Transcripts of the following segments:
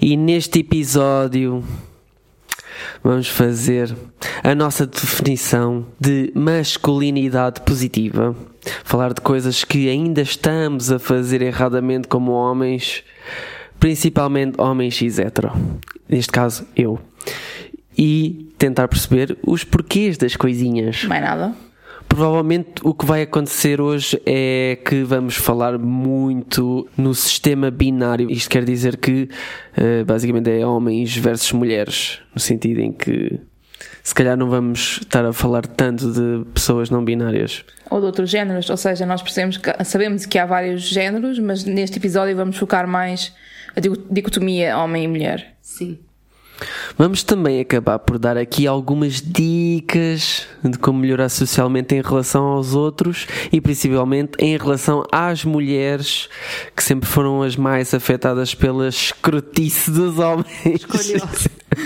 E neste episódio vamos fazer a nossa definição de masculinidade positiva. Falar de coisas que ainda estamos a fazer erradamente como homens, principalmente homens cis hetero. Neste caso, eu. E tentar perceber os porquês das coisinhas. Mais nada. Provavelmente o que vai acontecer hoje é que vamos falar muito no sistema binário. Isto quer dizer que eh, basicamente é homens versus mulheres, no sentido em que se calhar não vamos estar a falar tanto de pessoas não binárias. Ou de outros géneros, ou seja, nós percebemos que, sabemos que há vários géneros, mas neste episódio vamos focar mais a dicotomia homem e mulher. Sim. Vamos também acabar por dar aqui algumas dicas de como melhorar socialmente em relação aos outros e principalmente em relação às mulheres que sempre foram as mais afetadas pela escrotice dos homens.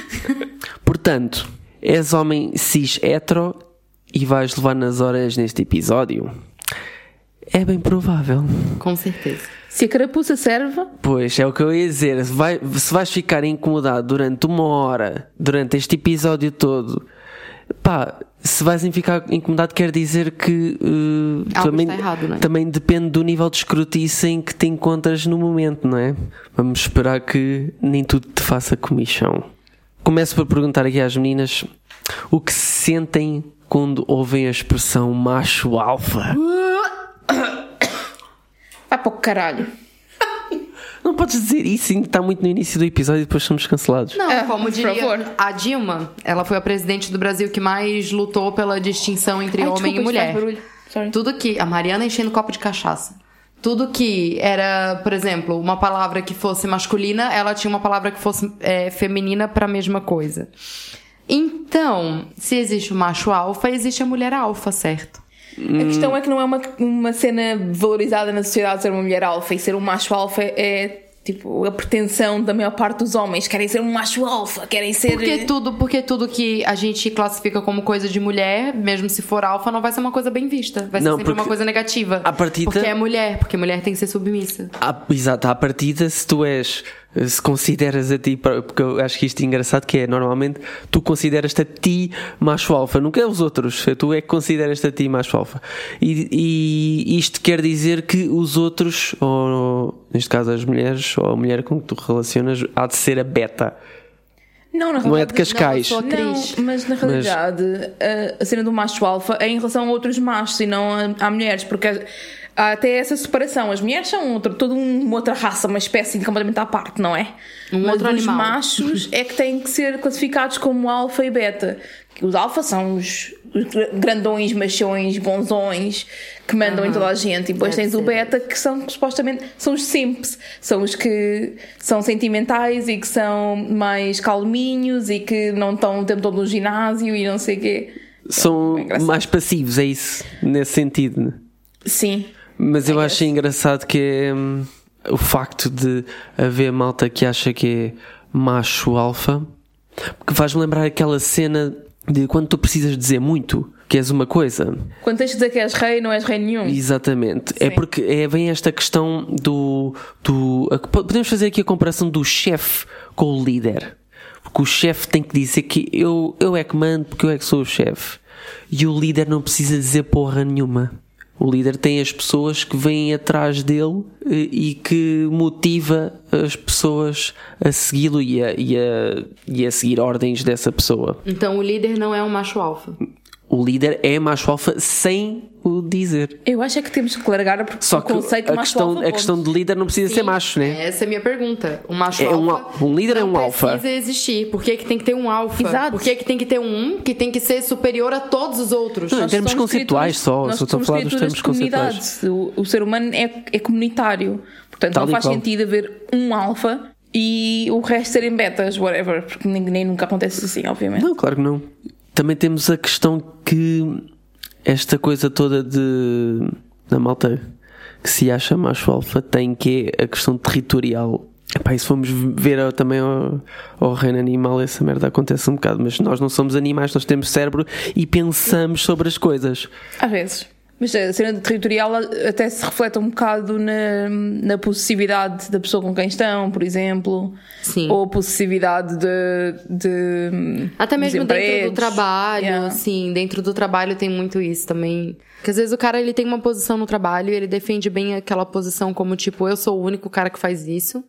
Portanto, és homem cis hetero e vais levar nas orelhas neste episódio? É bem provável. Com certeza. Se a carapuça serve, Pois, é o que eu ia dizer. Se, vai- se vais ficar incomodado durante uma hora, durante este episódio todo, pá, se vais ficar incomodado quer dizer que uh, Algo também, está errado, não é? também depende do nível de escrotice em que te encontras no momento, não é? Vamos esperar que nem tudo te faça comichão. Começo por perguntar aqui às meninas o que sentem quando ouvem a expressão macho alfa. Para o caralho. Não podes dizer isso, ainda está muito no início do episódio e depois somos cancelados. Não, É, como por diria favor. a Dilma, ela foi a presidente do Brasil que mais lutou pela distinção entre Ai, homem desculpa, e mulher. Tudo que. A Mariana enchendo copo de cachaça. Tudo que era, por exemplo, uma palavra que fosse masculina, ela tinha uma palavra que fosse é, feminina para a mesma coisa. Então, se existe o macho alfa, existe a mulher alfa, certo? A questão é que não é uma, uma cena valorizada na sociedade ser uma mulher alfa e ser um macho alfa é tipo a pretensão da maior parte dos homens. Querem ser um macho alfa, querem ser. Porque tudo, porque tudo que a gente classifica como coisa de mulher, mesmo se for alfa, não vai ser uma coisa bem vista. Vai ser Não, sempre uma coisa negativa. a partida- Porque é mulher, porque mulher tem que ser submissa. À, exato, à partida, se tu és, se consideras a ti, porque eu acho que isto é engraçado, que é normalmente tu consideras-te a ti macho alfa, nunca é os outros, tu é que consideras-te a ti macho alfa. E, e isto quer dizer que os outros, ou neste caso as mulheres, ou a mulher com que tu relacionas, há de ser a beta. Não, na Não é de realidade- Cascais. Não, Não, mas na realidade a, a cena do macho alfa é em relação a outros machos e não a, a mulheres, porque há até essa separação. As mulheres são outra, toda uma outra raça, uma espécie completamente à parte, não é? Um mas outro os animal. machos é que têm que ser classificados como alfa e beta. Que Os alfa são os, os grandões, machões, bonzões que mandam em toda a gente. E depois Deve tens o beta que são supostamente são os simps, são os que são sentimentais e que são mais calminhos e que não estão o tempo todo no ginásio e não sei o quê. São É mais passivos, é isso, nesse sentido. né? Sim. Mas eu acho engraçado que é hum, o facto de haver malta que acha que é macho alfa, porque faz-me lembrar aquela cena de quando tu precisas dizer muito, que és uma coisa. Quando tens de dizer que és rei, não és rei nenhum. Exatamente. É Sim. porque é bem esta questão do. do a- podemos fazer aqui a comparação do chefe com o líder. Porque o chefe tem que dizer que eu, eu é que mando porque eu é que sou o chefe. E o líder não precisa dizer porra nenhuma. O líder tem as pessoas que vêm atrás dele eh, e que motiva as pessoas a segui-lo e a, e, a, e a seguir ordens dessa pessoa. Então o líder não é um macho alfa. O líder é macho alfa sem o dizer. Eu acho é que temos que largar porque Só o que conceito a macho questão, alfa, a questão de líder não precisa ser macho, né? Essa é a minha pergunta. O macho É um alfa. al- um líder é não um alfa. precisa existir. Por que, que tem que ter um alfa? Exato. Por que, que tem que ter um que tem que ser superior a todos os outros? Não, em Nós termos somos conceituais só, nós só estou a falar dos termos conceituais. comunidade. O, o ser humano é, é comunitário. Portanto, Tal não faz qual. sentido haver um alfa e o resto serem betas, whatever, porque nem, nem nunca acontece assim, obviamente. Não, claro que não. Também temos a questão que esta coisa toda de da malta que se acha macho alfa tem que é a questão territorial. Epá, e se formos ver também ao, ao reino animal, essa merda acontece um bocado, mas nós não somos animais, nós temos cérebro e pensamos sobre as coisas. Às vezes. Mas a cena territorial até se reflete um bocado na, na possessividade da pessoa com quem estão, por exemplo. Sim. Ou possessividade de. de Até mesmo dentro do trabalho, Yeah. assim, dentro do trabalho tem muito isso também. Porque às vezes o cara ele tem uma posição no trabalho e ele defende bem aquela posição como tipo, eu sou o único cara que faz isso.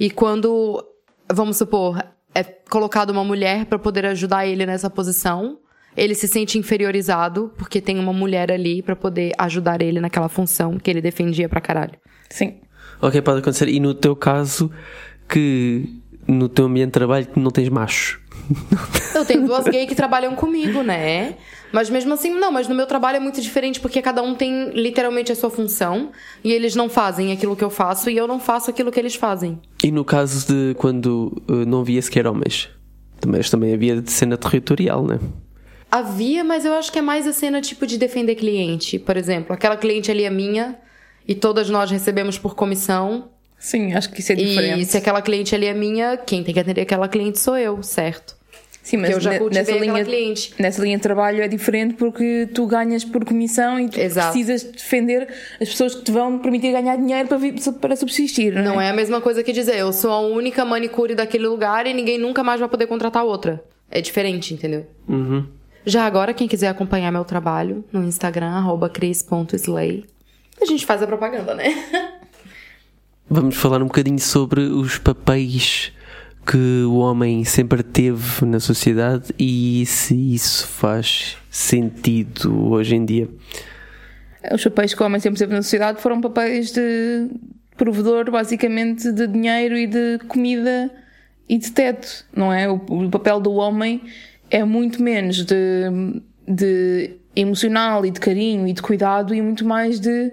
E quando, vamos supor, é colocado uma mulher pra poder ajudar ele nessa posição, ele se sente inferiorizado porque tem uma mulher ali pra poder ajudar ele naquela função que ele defendia pra caralho. Sim. Ok, pode acontecer. E no teu caso, que no teu ambiente de trabalho que não tens macho. Eu tenho duas gays que trabalham comigo, né? Mas mesmo assim, não, mas no meu trabalho é muito diferente porque cada um tem literalmente a sua função e eles não fazem aquilo que eu faço e eu não faço aquilo que eles fazem. E no caso de quando uh, não havia sequer homens, também, mas também havia de cena territorial, né? Havia, mas eu acho que é mais a cena tipo de defender cliente. Por exemplo, aquela cliente ali é minha e todas nós recebemos por comissão. Sim, acho que isso é diferente. E se aquela cliente ali é minha, quem tem que atender aquela cliente sou eu, certo? Sim, mas eu já nessa aquela linha, cliente. nessa linha de trabalho é diferente porque tu ganhas por comissão e tu Exato. precisas defender as pessoas que te vão permitir ganhar dinheiro para, para subsistir. Não, Não é? é a mesma coisa que dizer, eu sou a única manicure daquele lugar e ninguém nunca mais vai poder contratar outra. É diferente, entendeu? Uhum. Já agora, quem quiser acompanhar meu trabalho no Instagram, arroba cris.slay. A gente faz a propaganda, né? Vamos falar um bocadinho sobre os papéis que o homem sempre teve na sociedade e se isso faz sentido hoje em dia. Os papéis que o homem sempre teve na sociedade foram papéis de provedor, basicamente, de dinheiro e de comida e de teto, não é? O, o papel do homem é muito menos de, de emocional e de carinho e de cuidado e muito mais de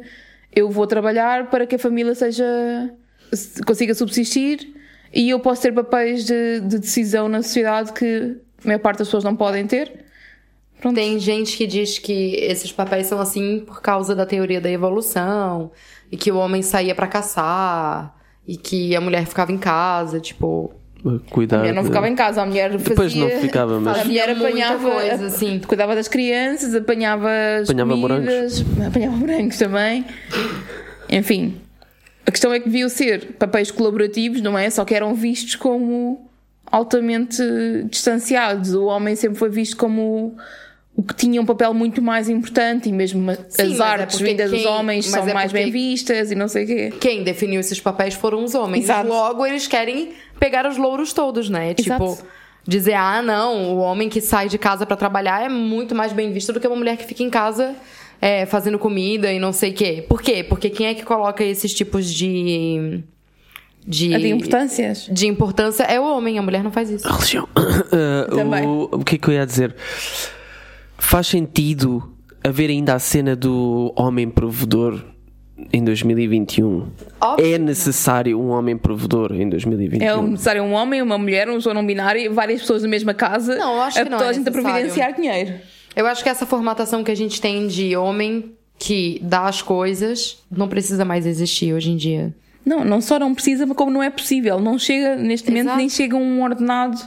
eu vou trabalhar para que a família seja se- consiga subsistir e eu posso ter papéis de, de decisão na sociedade que a maior parte das pessoas não podem ter. Pronto. Tem gente que diz que esses papéis são assim por causa da teoria da evolução e que o homem saía pra caçar e que a mulher ficava em casa, tipo. Cuidar. A mulher não ficava em casa, a mulher fazia... Depois não ficava, mas- A mulher apanhava... coisa, assim. Cuidava das crianças, apanhava as Apanhava comidas, apanhava morangos também. Enfim, a questão é que deviam ser papéis colaborativos, não é? Só que eram vistos como altamente distanciados. O homem sempre foi visto como o que tinha um papel muito mais importante e mesmo Sim, as é artes porque vindas dos homens são é mais bem vistas e não sei o quê. Quem definiu esses papéis foram os homens. Exato. Logo, eles querem pegar os louros todos, né? Tipo, Exato. dizer, ah, não, o homem que sai de casa pra trabalhar é muito mais bem visto do que uma mulher que fica em casa é, fazendo comida e não sei o quê. Por quê? Porque quem é que coloca esses tipos de. De, A de importâncias. de importância é o homem, a mulher não faz isso. A religião. Ah, Também. o, o que é que eu ia dizer? Faz sentido haver ainda a cena do homem provedor em 2021? Óbvio é não. necessário um homem provedor em 2021? É necessário um homem, uma mulher, um pessoa não binário e várias pessoas na mesma casa. Não, acho a que não toda é a gente a providenciar dinheiro. Eu acho que essa formatação que a gente tem de homem que dá as coisas não precisa mais existir hoje em dia. Não, não só não precisa, mas como não é possível. Não chega, neste momento, Exato. nem chega um ordenado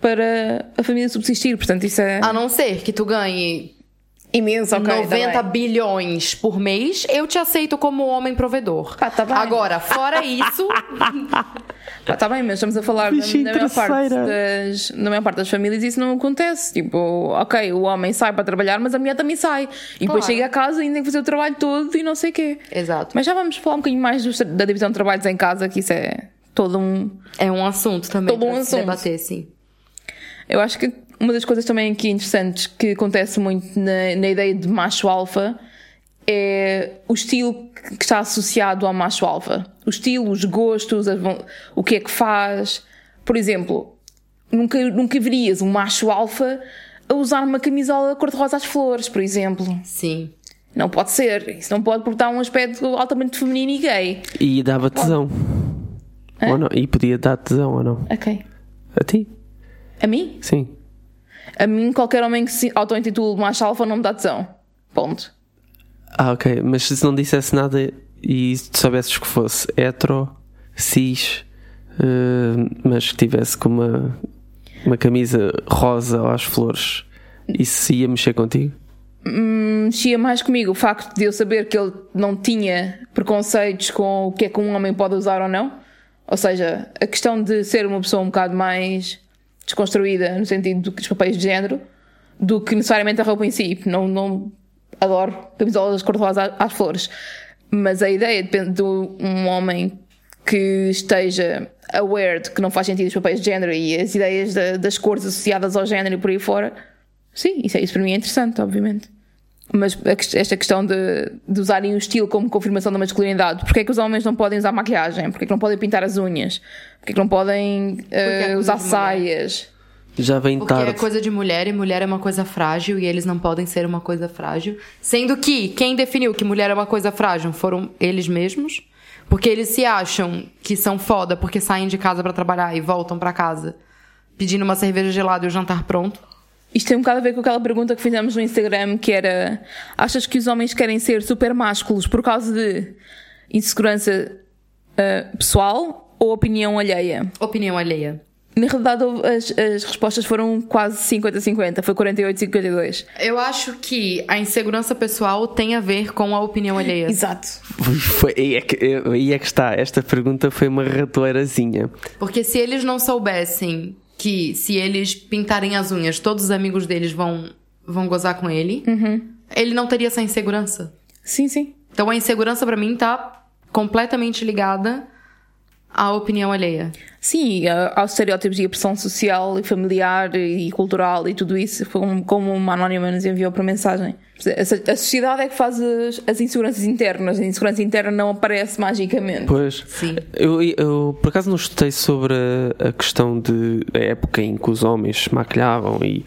para a família subsistir. Portanto, isso é A não ser que tu ganhe imenso, ok. 90 tá bilhões por mês, eu te aceito como homem provedor. Ah, tá bem. Agora, fora isso, Pá, tá bem, mas estamos a falar da, Bichinho da maior parte das, na maior parte das famílias isso não acontece. Tipo, ok, o homem sai para trabalhar, mas a mulher também sai. E depois Claro. chega a casa e ainda tem que fazer o trabalho todo e não sei o quê. Exato. Mas já vamos falar um bocadinho mais dos- da divisão de trabalhos em casa, que isso é todo um. é um assunto também Todo um assunto. debater, sim. Eu acho que uma das coisas também aqui interessantes que acontece muito na, na ideia de macho alfa é o estilo que está associado ao macho alfa. O estilo, os gostos, von- o que é que faz. Por exemplo, nunca, nunca verias um macho alfa a usar uma camisola cor-de-rosa às flores, por exemplo. Sim. Não pode ser. Isso não pode porque dá um aspecto altamente feminino e gay. E dava tesão. Ou não? E podia dar tesão ou não? A quem? A ti? A mim? Sim. A mim, qualquer homem que se auto-intitule macho alfa não me dá tesão. Ponto. Ah, ok. Mas se não dissesse nada e soubesses que fosse hetero, cis, eh, mas que tivesse com uma, uma camisa rosa às flores, isso ia mexer contigo? Mexia mais comigo o facto de eu saber que ele não tinha preconceitos com o que é que um homem pode usar ou não. Ou seja, a questão de ser uma pessoa um bocado mais desconstruída no sentido dos papéis de género do que necessariamente a roupa em si. Não, não adoro camisolas cor-de-rosa às flores. Mas a ideia de um homem que esteja aware de que não faz sentido os papéis de género e as ideias da- das cores associadas ao género e por aí fora. Sim, isso, é, isso para mim é interessante, obviamente. Mas esta questão de, de usarem o estilo como confirmação da masculinidade, porque é que os homens não podem usar maquiagem? Porque é que não podem pintar as unhas? Porque é que não podem coisa usar saias? Já vem Porque tarde. é coisa de mulher e mulher é uma coisa frágil e eles não podem ser uma coisa frágil. Sendo que quem definiu que mulher é uma coisa frágil foram eles mesmos. Porque eles se acham que são foda porque saem de casa pra trabalhar e voltam pra casa pedindo uma cerveja gelada e o jantar pronto. Isto tem um bocado a ver com aquela pergunta que fizemos no Instagram que era achas que os homens querem ser super másculos por causa de insegurança eh, pessoal ou opinião alheia? Opinião alheia. Na realidade as, as respostas foram quase 50-50, foi 48-52. Eu acho que a insegurança pessoal tem a ver com a opinião alheia. Exato. Foi, aí, é que, aí é que está. Esta pergunta foi uma ratoeirazinha. Porque se eles não soubessem que se eles pintarem as unhas, todos os amigos deles vão, vão gozar com ele, ele não teria essa insegurança. Sim, sim. Então a insegurança pra mim tá completamente ligada à opinião alheia. Sim, aos estereótipos e a pressão social e familiar e cultural e tudo isso, como, como uma anónima nos enviou para mensagem. A, sociedade é que faz as, as inseguranças internas, a insegurança interna não aparece magicamente. Pois. Sim. Eu, eu, por acaso não estudei sobre a, a questão de a época em que os homens se maquilhavam e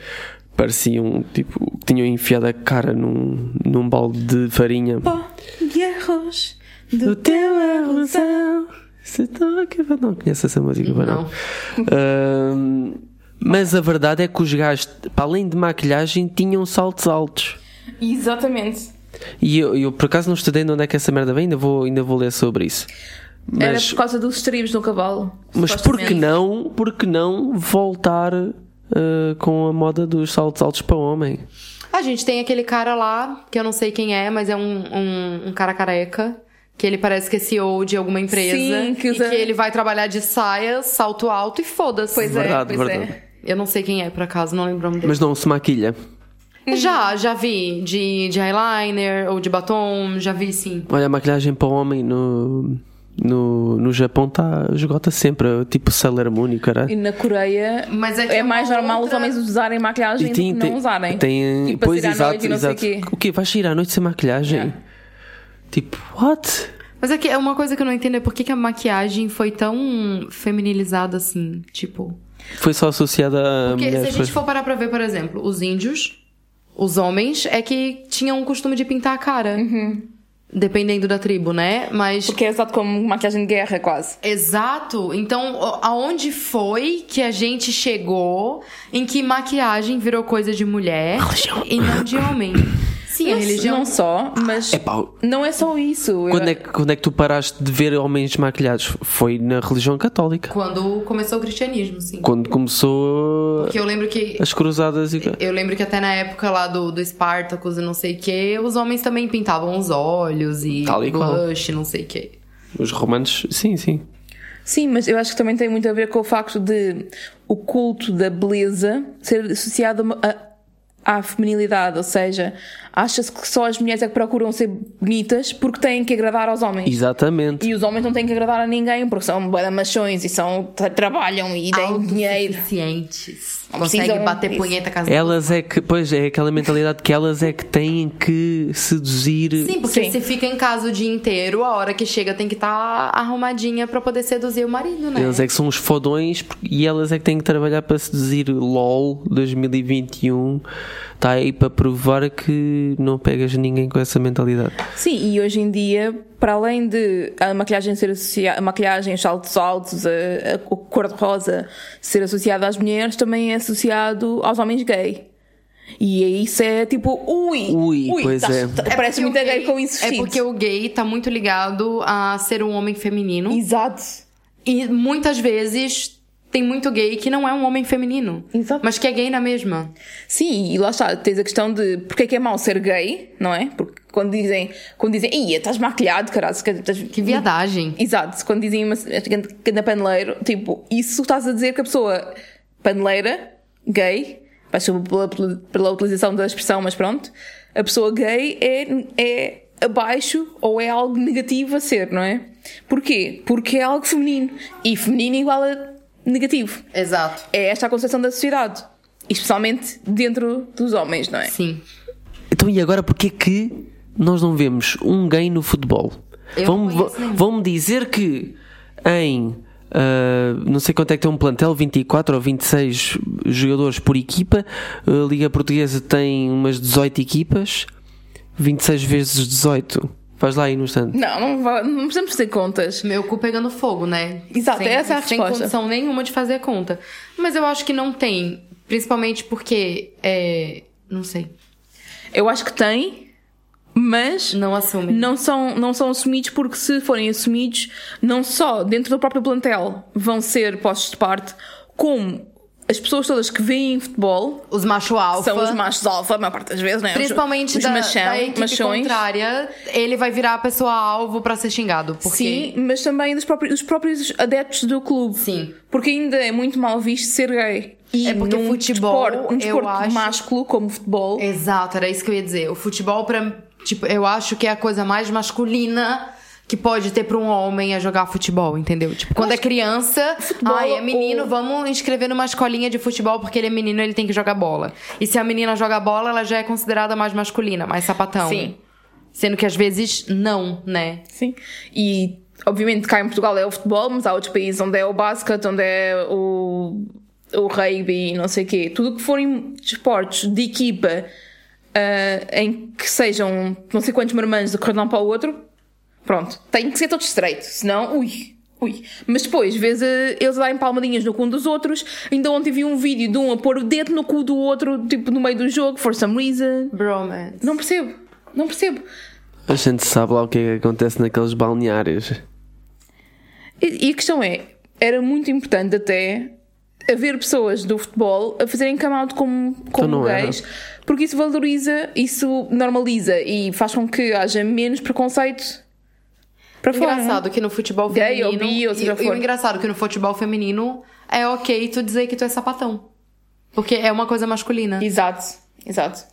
pareciam tipo tinham enfiado a cara num, num balde de farinha. Pó de arroz Do teu arrozão. Se toca. Não conheço essa música, não. Não. Mas a verdade é que os gajos, para além de maquilhagem, tinham saltos altos. Exatamente. E eu, eu, por acaso não estudei de onde é que essa merda vem, ainda vou, ainda vou ler sobre isso. Era Mas, por causa dos estribos no cavalo. mas por que não, por que não voltar ah, com a moda dos saltos altos para homem? A gente tem aquele cara lá, que eu não sei quem é, mas é um, um, um cara careca. Que ele parece que é CEO de alguma empresa. Sim, que usa- E que ele vai trabalhar de saia, salto alto e foda-se. Pois Verdade, é, pois verdade. é. Eu não sei quem é, por acaso, não lembro o nome dele. Mas não se maquilha. Já, já vi. De, de eyeliner ou de batom, já vi sim. Olha, a maquilhagem para homem no, no, no Japão tá, esgota sempre, tipo Sailor Moon e caralho. E na Coreia Mas é é é mais uma normal outra- os homens usarem maquilhagem do que não usarem. Tem, tipo, para pois, exato, noite e não exato. sei o quê. O quê? Vais sair à noite sem maquilhagem? Yeah. Tipo, what? Mas é que é uma coisa que eu não entendo é por que, que a maquiagem foi tão feminilizada assim, tipo... Foi só associada a Porque se a mulheres. gente for parar pra ver, por exemplo, os índios, os homens, é que tinham o costume de pintar a cara. Dependendo da tribo, né? Mas... Porque é usado como maquiagem de guerra, quase. Exato. Então, aonde foi que a gente chegou em que maquiagem virou coisa de mulher e não de homem? Sim, a Não- religião... Não só, mas Epá, não é só isso. Quando Eu- é, que, quando é que tu paraste de ver homens maquilhados? Foi na religião católica. Quando começou o cristianismo, sim. Quando começou Porque eu lembro que as cruzadas e. Eu lembro que até na época lá do, do Spartacus e não sei o que, os homens também pintavam os olhos e Tal e qual. blush, não sei o que. Os romanos, sim, sim. Sim, mas eu acho que também tem muito a ver com o facto de o culto da beleza ser associado a a- à feminilidade, ou seja, acha-se que só as mulheres é que procuram ser bonitas porque têm que agradar aos homens. Exatamente. E os homens não têm que agradar a ninguém porque são machões e são, tra- trabalham e têm dinheiro. Autossuficientes. Não Consegue precisam bater disso. punheta as Elas é que, pois é aquela mentalidade que elas é que têm que seduzir. Sim, porque Sim. se fica em casa o dia inteiro, a hora que chega tem que estar arrumadinha pra poder seduzir o marido, né? Eles é que são os fodões e elas é que têm que trabalhar para seduzir LOL 2021. Está aí para provar que não pegas ninguém com essa mentalidade. Sim, e hoje em dia, para além de a maquilhagem ser associada, a maquilhagem, os saltos altos, a, a cor de rosa ser associada às mulheres, também é associado aos homens gay. E isso é tipo, ui, Ui, pois tá- é. tá- É parece muito gay com isso É porque o gay tá muito ligado a ser um homem feminino. Exato. E muitas vezes tem muito gay que não é um homem feminino. Exato. Mas que é gay na mesma. Sim, e lá está, tens a questão de porque é que é mau ser gay, não é? Porque quando dizem, quando dizem, ia, estás maquilhado, caralho, estás... Que viadagem. Exato, quando dizem uma ganda paneleiro, tipo, isso estás a dizer que a pessoa paneleira, gay, vais pela, pela, pela utilização da expressão, mas pronto, a pessoa gay é, é abaixo ou é algo negativo a ser, não é? Porquê? Porque é algo feminino. E feminino igual a negativo. Exato. É esta a concepção da sociedade. Especialmente dentro dos homens, não é? Sim. Então, e agora porquê que nós não vemos um gay no futebol? Eu Vão-. Vão-me dizer que em ah, não sei quanto é que tem um plantel, 24 ou 26 jogadores por equipa. A Liga Portuguesa tem umas 18 equipas, 26 vezes 18. Faz lá aí no instante. Não, não, vai- não precisamos fazer contas. Meu cu pegando fogo, né? Exato, sem, essa é a Sem resposta. condição nenhuma de fazer conta. Mas eu acho que não tem. Principalmente porque. É, não sei. Eu acho que tem, mas Não assume. não são, não são assumidos porque se forem assumidos, não só dentro do próprio plantel vão ser postos de parte, como as pessoas todas que veem futebol Os macho alfa. são os machos alfa, a maior parte das vezes, é? Os- Principalmente os da, machão, da equipe machões. contrária, ele vai virar a pessoa alvo pra ser xingado. Porque... Sim, mas também dos próprios, os próprios adeptos do clube. Sim. Porque ainda é muito mal visto ser gay. E É porque num futebol, desporto, um desporto acho- másculo como futebol. Exato, era isso que eu ia dizer. O futebol, pra, tipo, eu acho que é a coisa mais masculina que pode ter pra um homem é jogar futebol, entendeu? Tipo, quando é criança, futebol ai, é menino, ou- vamos inscrever numa escolinha de futebol porque ele é menino, ele tem que jogar bola. E se a menina joga bola, ela já é considerada mais masculina, mais sapatão. Sim. Sendo que às vezes não, né? Sim. E, obviamente, cá em Portugal é o futebol, mas há outros países onde é o basquete, onde é o, o rugby não sei o quê. Tudo que forem esportes de equipa ah, em que sejam não sei quantos marmanjos de um para o outro, pronto, tem que ser todo estreito, senão, ui. Ui. Mas depois, vês eh, eles a darem palmadinhas no cu um dos outros. Ainda ontem vi um vídeo de um a pôr o dedo no cu do outro, tipo, no meio do jogo, for some reason. Bromance. Não percebo. Não percebo. A gente sabe lá o que é que acontece naqueles balneários. E, e a questão é, era muito importante até haver pessoas do futebol a fazerem come out como, como era. gays, porque isso valoriza, isso normaliza e faz com que haja menos preconceito para fora. Engraçado que no futebol Gay ou feminino. bi, ou seja e, e o engraçado que no futebol feminino é ok tu dizer que tu é sapatão. Porque é uma coisa masculina. Exato, exato.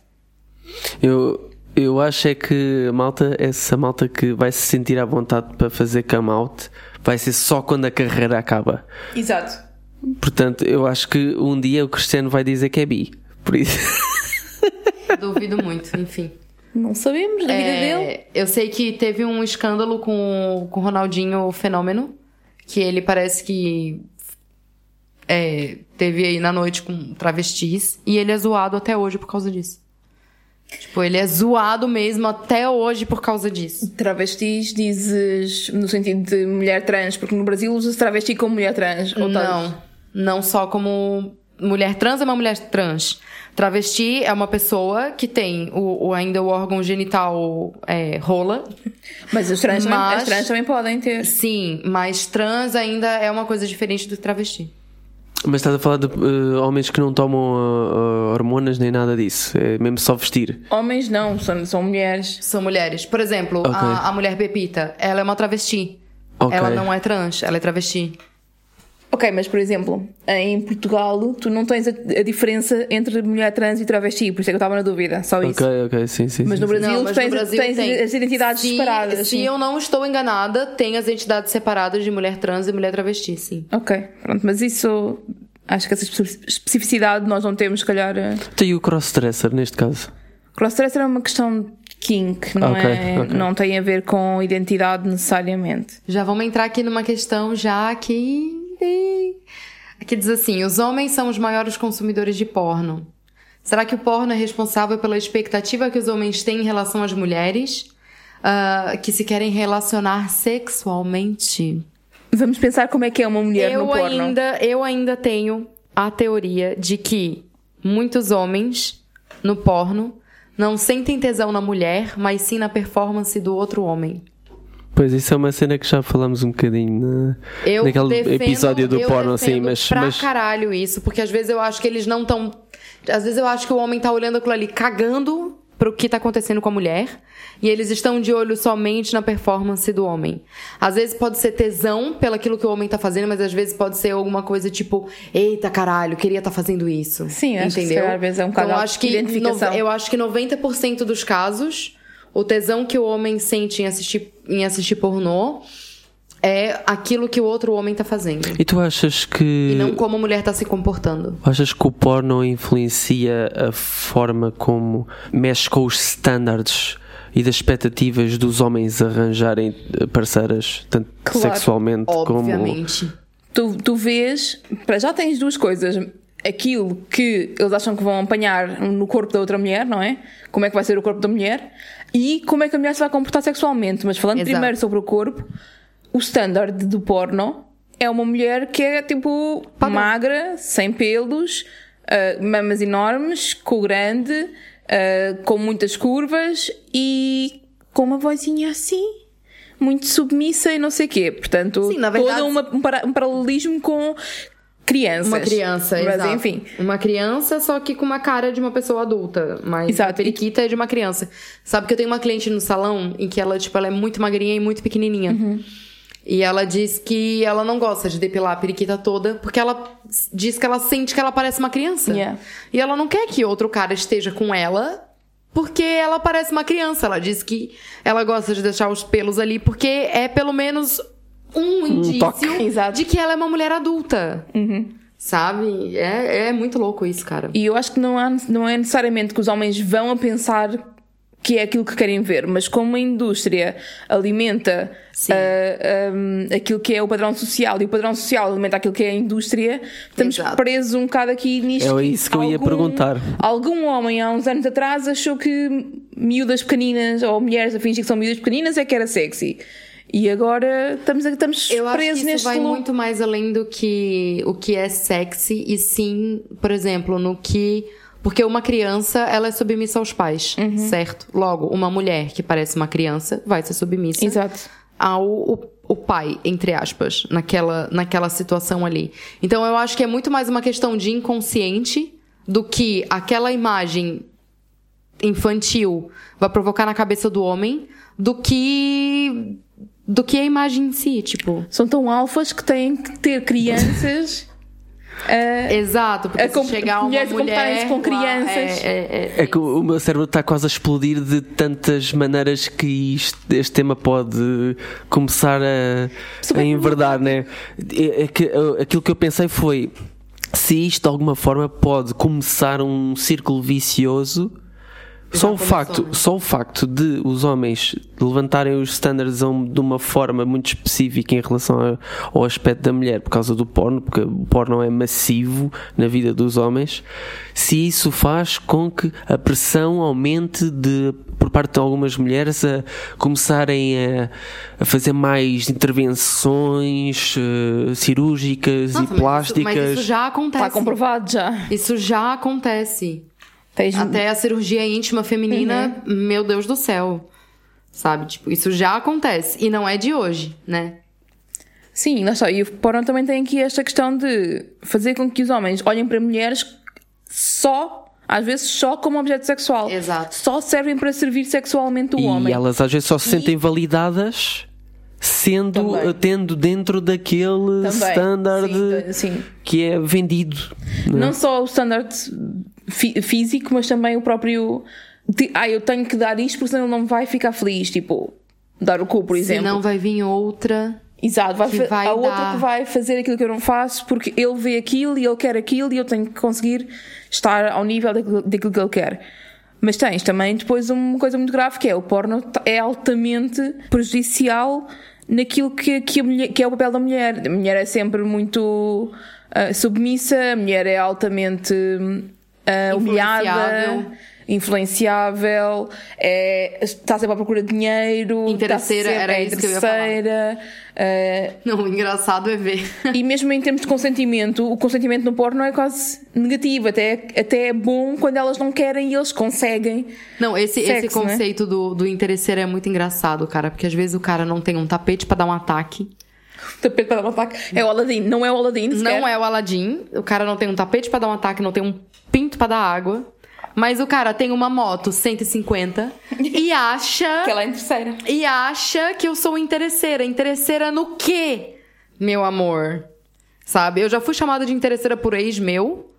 Eu, eu acho é que a malta, essa malta que vai se sentir à vontade para fazer come out, vai ser só quando a carreira acaba. Exato. Portanto, eu acho que um dia o Cristiano vai dizer que é bi. Por isso. Duvido muito, enfim. Não sabemos da vida É, dele. Eu sei que teve um escândalo com, com o Ronaldinho Fenômeno, que ele parece que é, teve aí na noite com travestis, e ele é zoado até hoje por causa disso. Tipo, ele é zoado mesmo até hoje por causa disso. Travestis dizes no sentido de mulher trans, porque no Brasil usa-se travesti como mulher trans. Ou. Não, não só como mulher trans é uma mulher trans. Travesti é uma pessoa que tem o, o- ainda o órgão genital é, rola. Mas os trans, também, Mas- as trans também podem ter. Sim, mas trans ainda é uma coisa diferente do travesti. Mas estás a falar de eh, homens que não tomam ah, hormonas nem nada disso. É mesmo só vestir. Homens não, são, são mulheres. São mulheres. Por exemplo, Ok. a, a mulher Pepita, ela é uma travesti. Ok. Ela não é trans, ela é travesti. Ok, mas por exemplo, em Portugal tu não tens a, a diferença entre mulher trans e travesti, por isso é que eu estava na dúvida, só isso. Ok, ok, sim, sim. Mas sim, no sim. Brasil, Não, tu mas tens, no Brasil tens tem. as identidades se, separadas. Se assim. eu não estou enganada, tem as identidades separadas de mulher trans e mulher travesti, sim. Ok, pronto, mas isso acho que essa espe- especificidade nós não temos, se calhar. eh, Tem o crossdresser neste caso. Crossdresser é uma questão de kink, não, Ok, é, ok. não tem a ver com identidade necessariamente. Já vamos entrar aqui numa questão já que. Aqui diz assim: os homens são os maiores consumidores de porno. Será que o porno é responsável pela expectativa que os homens têm em relação às mulheres uh, que se querem relacionar sexualmente? Vamos pensar como é que é uma mulher eu no porno. ainda, eu ainda tenho a teoria de que muitos homens no porno não sentem tesão na mulher, mas sim na performance do outro homem. Pois, isso é uma cena que já falamos um bocadinho na, Eu naquele defendo- episódio do eu porno, assim, mas, pra mas caralho isso, porque às vezes eu acho que eles não tão. Às vezes eu acho que o homem tá olhando aquilo ali cagando pro que tá acontecendo com a mulher, e eles estão de olho somente na performance do homem. Às vezes pode ser tesão pelaquilo que o homem tá fazendo, mas às vezes pode ser alguma coisa tipo, eita caralho, queria estar fazendo isso. Sim, acho que entendeu? às vezes é um então, eu acho que identificação. no- eu acho que 90% dos casos, o tesão que o homem sente em assistir, em assistir pornô é aquilo que o outro homem tá fazendo. E tu achas que E não como a mulher tá se comportando. achas que o porno influencia a forma como mexe com os standards e das expectativas dos homens arranjarem eh, parceiras, tanto Claro, sexualmente como Obviamente. Tu, tu vês, para já tens duas coisas. Aquilo que eles acham que vão apanhar no corpo da outra mulher, não é? Como é que vai ser o corpo da mulher e como é que a mulher se vai comportar sexualmente. Mas falando Exato. primeiro sobre o corpo, o standard do porno é uma mulher que é tipo Padrão. magra, sem pelos, ah, mamas enormes, com grande, ah, com muitas curvas e com uma vozinha assim muito submissa e não sei o quê. Portanto, Sim, na verdade- todo uma- um, para- um paralelismo com crianças. Uma criança, Mas exato. enfim. Uma criança, só que com uma cara de uma pessoa adulta. Mas Exato. a periquita é de uma criança. Sabe que eu tenho uma cliente no salão em que ela, tipo, ela é muito magrinha e muito pequenininha. Uhum. E ela diz que ela não gosta de depilar a periquita toda, porque ela diz que ela sente que ela parece uma criança. Yeah. E ela não quer que outro cara esteja com ela, porque ela parece uma criança. Ela diz que ela gosta de deixar os pelos ali, porque é pelo menos um indício de que ela é uma mulher adulta. Sabe? É, é muito louco isso, cara. E eu acho que não, há, não é necessariamente que os homens vão a pensar que é aquilo que querem ver, mas como a indústria alimenta Sim. ah, um, aquilo que é o padrão social e o padrão social alimenta aquilo que é a indústria, estamos Exato. presos um bocado aqui nisto. É isso que eu ia perguntar. Algum homem há uns anos atrás achou que miúdas pequeninas ou mulheres a fingir que são miúdas pequeninas é que era sexy. E agora estamos, estamos Eu acho que isso vai loop. muito mais além do que o que é sexy, e sim, por exemplo, no que. Porque uma criança, ela é submissa aos pais, Uhum. certo? Logo, uma mulher que parece uma criança vai ser submissa Exato. ao o, o pai, entre aspas, naquela, naquela situação ali. Então eu acho que é muito mais uma questão de inconsciente do que aquela imagem infantil vai provocar na cabeça do homem do que do que a imagem em si, tipo. São tão alfas que têm que ter crianças. ah, Exato, porque A se chegar uma comportarem-se mulher com crianças. É, é, É que o o meu cérebro está quase a explodir de tantas maneiras que isto- este tema pode começar a, a enverdar, né? É, é que uh, aquilo que eu pensei foi se isto de alguma forma pode começar um círculo vicioso. Só o, facto, né? só o facto de os homens levantarem os standards de uma forma muito específica em relação ao aspecto da mulher por causa do porno, porque o porno é massivo na vida dos homens, se isso faz com que a pressão aumente de, por parte de algumas mulheres a começarem a, a fazer mais intervenções eh, cirúrgicas Nossa, e mas isso- plásticas. Mas isso já acontece. Está comprovado já. Isso já acontece. Tens, Até a cirurgia íntima feminina, Uhum. meu Deus do céu. Sabe? Tipo, isso já acontece. E não é de hoje, né? Sim, lá está. E o porno também tem aqui esta questão de fazer com que os homens olhem para mulheres só, às vezes só como objeto sexual. Exato. Só servem para servir sexualmente o e homem. elas às vezes só se sentem validadas sendo Também. tendo dentro daquele Também. standard Sim, sim. que é vendido. não é? Não só o standard fí- físico, mas também o próprio. Ah, eu tenho que dar isto porque senão ele não vai ficar feliz. Tipo, dar o cu, por exemplo. Senão vai vir outra. Exato, vai vai a outra dar- que vai fazer aquilo que eu não faço porque ele vê aquilo e ele quer aquilo e eu tenho que conseguir estar ao nível daquilo, daquilo que ele quer. Mas tens também depois uma coisa muito grave que é o porno é altamente prejudicial naquilo que, que, a mulher- que é o papel da mulher. A mulher é sempre muito ah, submissa, a mulher é altamente ah, humilhada, Influenciável. é, está sempre à procura de dinheiro, Interesseira, sempre, era é isso que eu ia falar. interesseira, ah, Não, o engraçado é ver. e mesmo em termos de consentimento, o consentimento no porno é quase negativo, até, até é bom quando elas não querem e eles conseguem. Não, esse, esse Sexo, né? conceito do, do interesseiro é muito engraçado, cara. Porque às vezes o cara não tem um tapete pra dar um ataque. Tapete para dar um ataque. É o Aladdin, não é o Aladdin. Não é o Aladdin. O cara não tem um tapete pra dar um ataque, não tem um pinto pra dar água. Mas o cara tem uma moto 150 e acha. Que ela é terceira. E acha que eu sou interesseira. Interesseira no quê, meu amor? Sabe? Eu já fui chamada de interesseira por ex meu,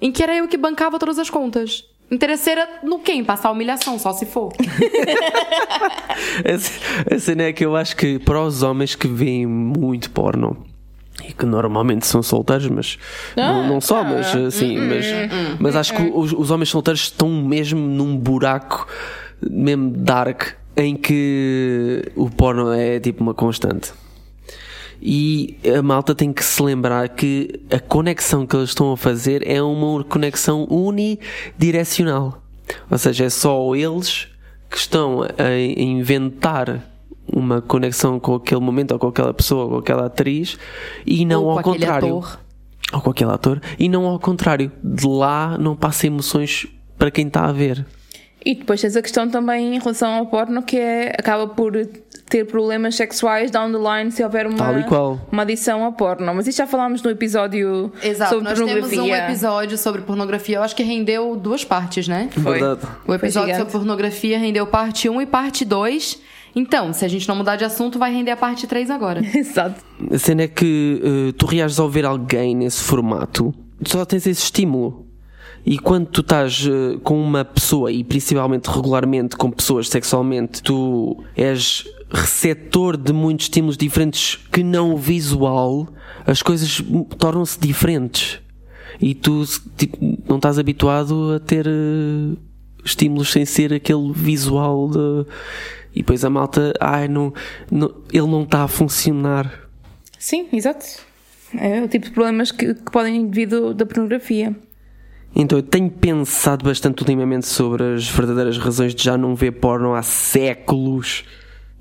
em que era eu que bancava todas as contas. Interesseira no quê? Em passar humilhação, só se for. A cena é que eu acho que para os homens que veem muito porno e que normalmente são solteiros, mas não, não só, mas assim, mas, mas acho que os, os homens solteiros estão mesmo num buraco mesmo dark em que o porno é tipo uma constante. E a malta tem que se lembrar que a conexão que eles estão a fazer é uma conexão unidirecional. Ou seja, é só eles que estão a inventar uma conexão com aquele momento, ou com aquela pessoa, ou com aquela atriz, e não Ou ao contrário. ator. Ou com aquele ator, e não ao contrário. De lá não passa emoções para quem está a ver. E depois tens a questão também em relação ao porno que é, acaba por ter problemas sexuais down the line se houver uma, Tal e qual. uma adição ao porno. Mas isso já falámos no episódio Exato, sobre nós pornografia. temos um episódio sobre pornografia. Eu acho que rendeu duas partes, né? Foi. Verdade. O episódio gigante. sobre pornografia rendeu parte 1 e parte 2. Então, se a gente não mudar de assunto, vai render a parte 3 agora. Exato. A cena é que eh, tu reages ao ver alguém nesse formato, tu só tens esse estímulo. E quando tu estás eh, com uma pessoa, e principalmente regularmente com pessoas sexualmente, tu és receptor de muitos estímulos diferentes que não o visual, as coisas tornam-se diferentes. E tu tipo, não estás habituado a ter eh, estímulos sem ser aquele visual de. E depois a malta, ai, não, não, ele não está a funcionar. Sim, exato. É o tipo de problemas que, que podem vir do- da pornografia. Então eu tenho pensado bastante ultimamente sobre as verdadeiras razões de já não ver porno há séculos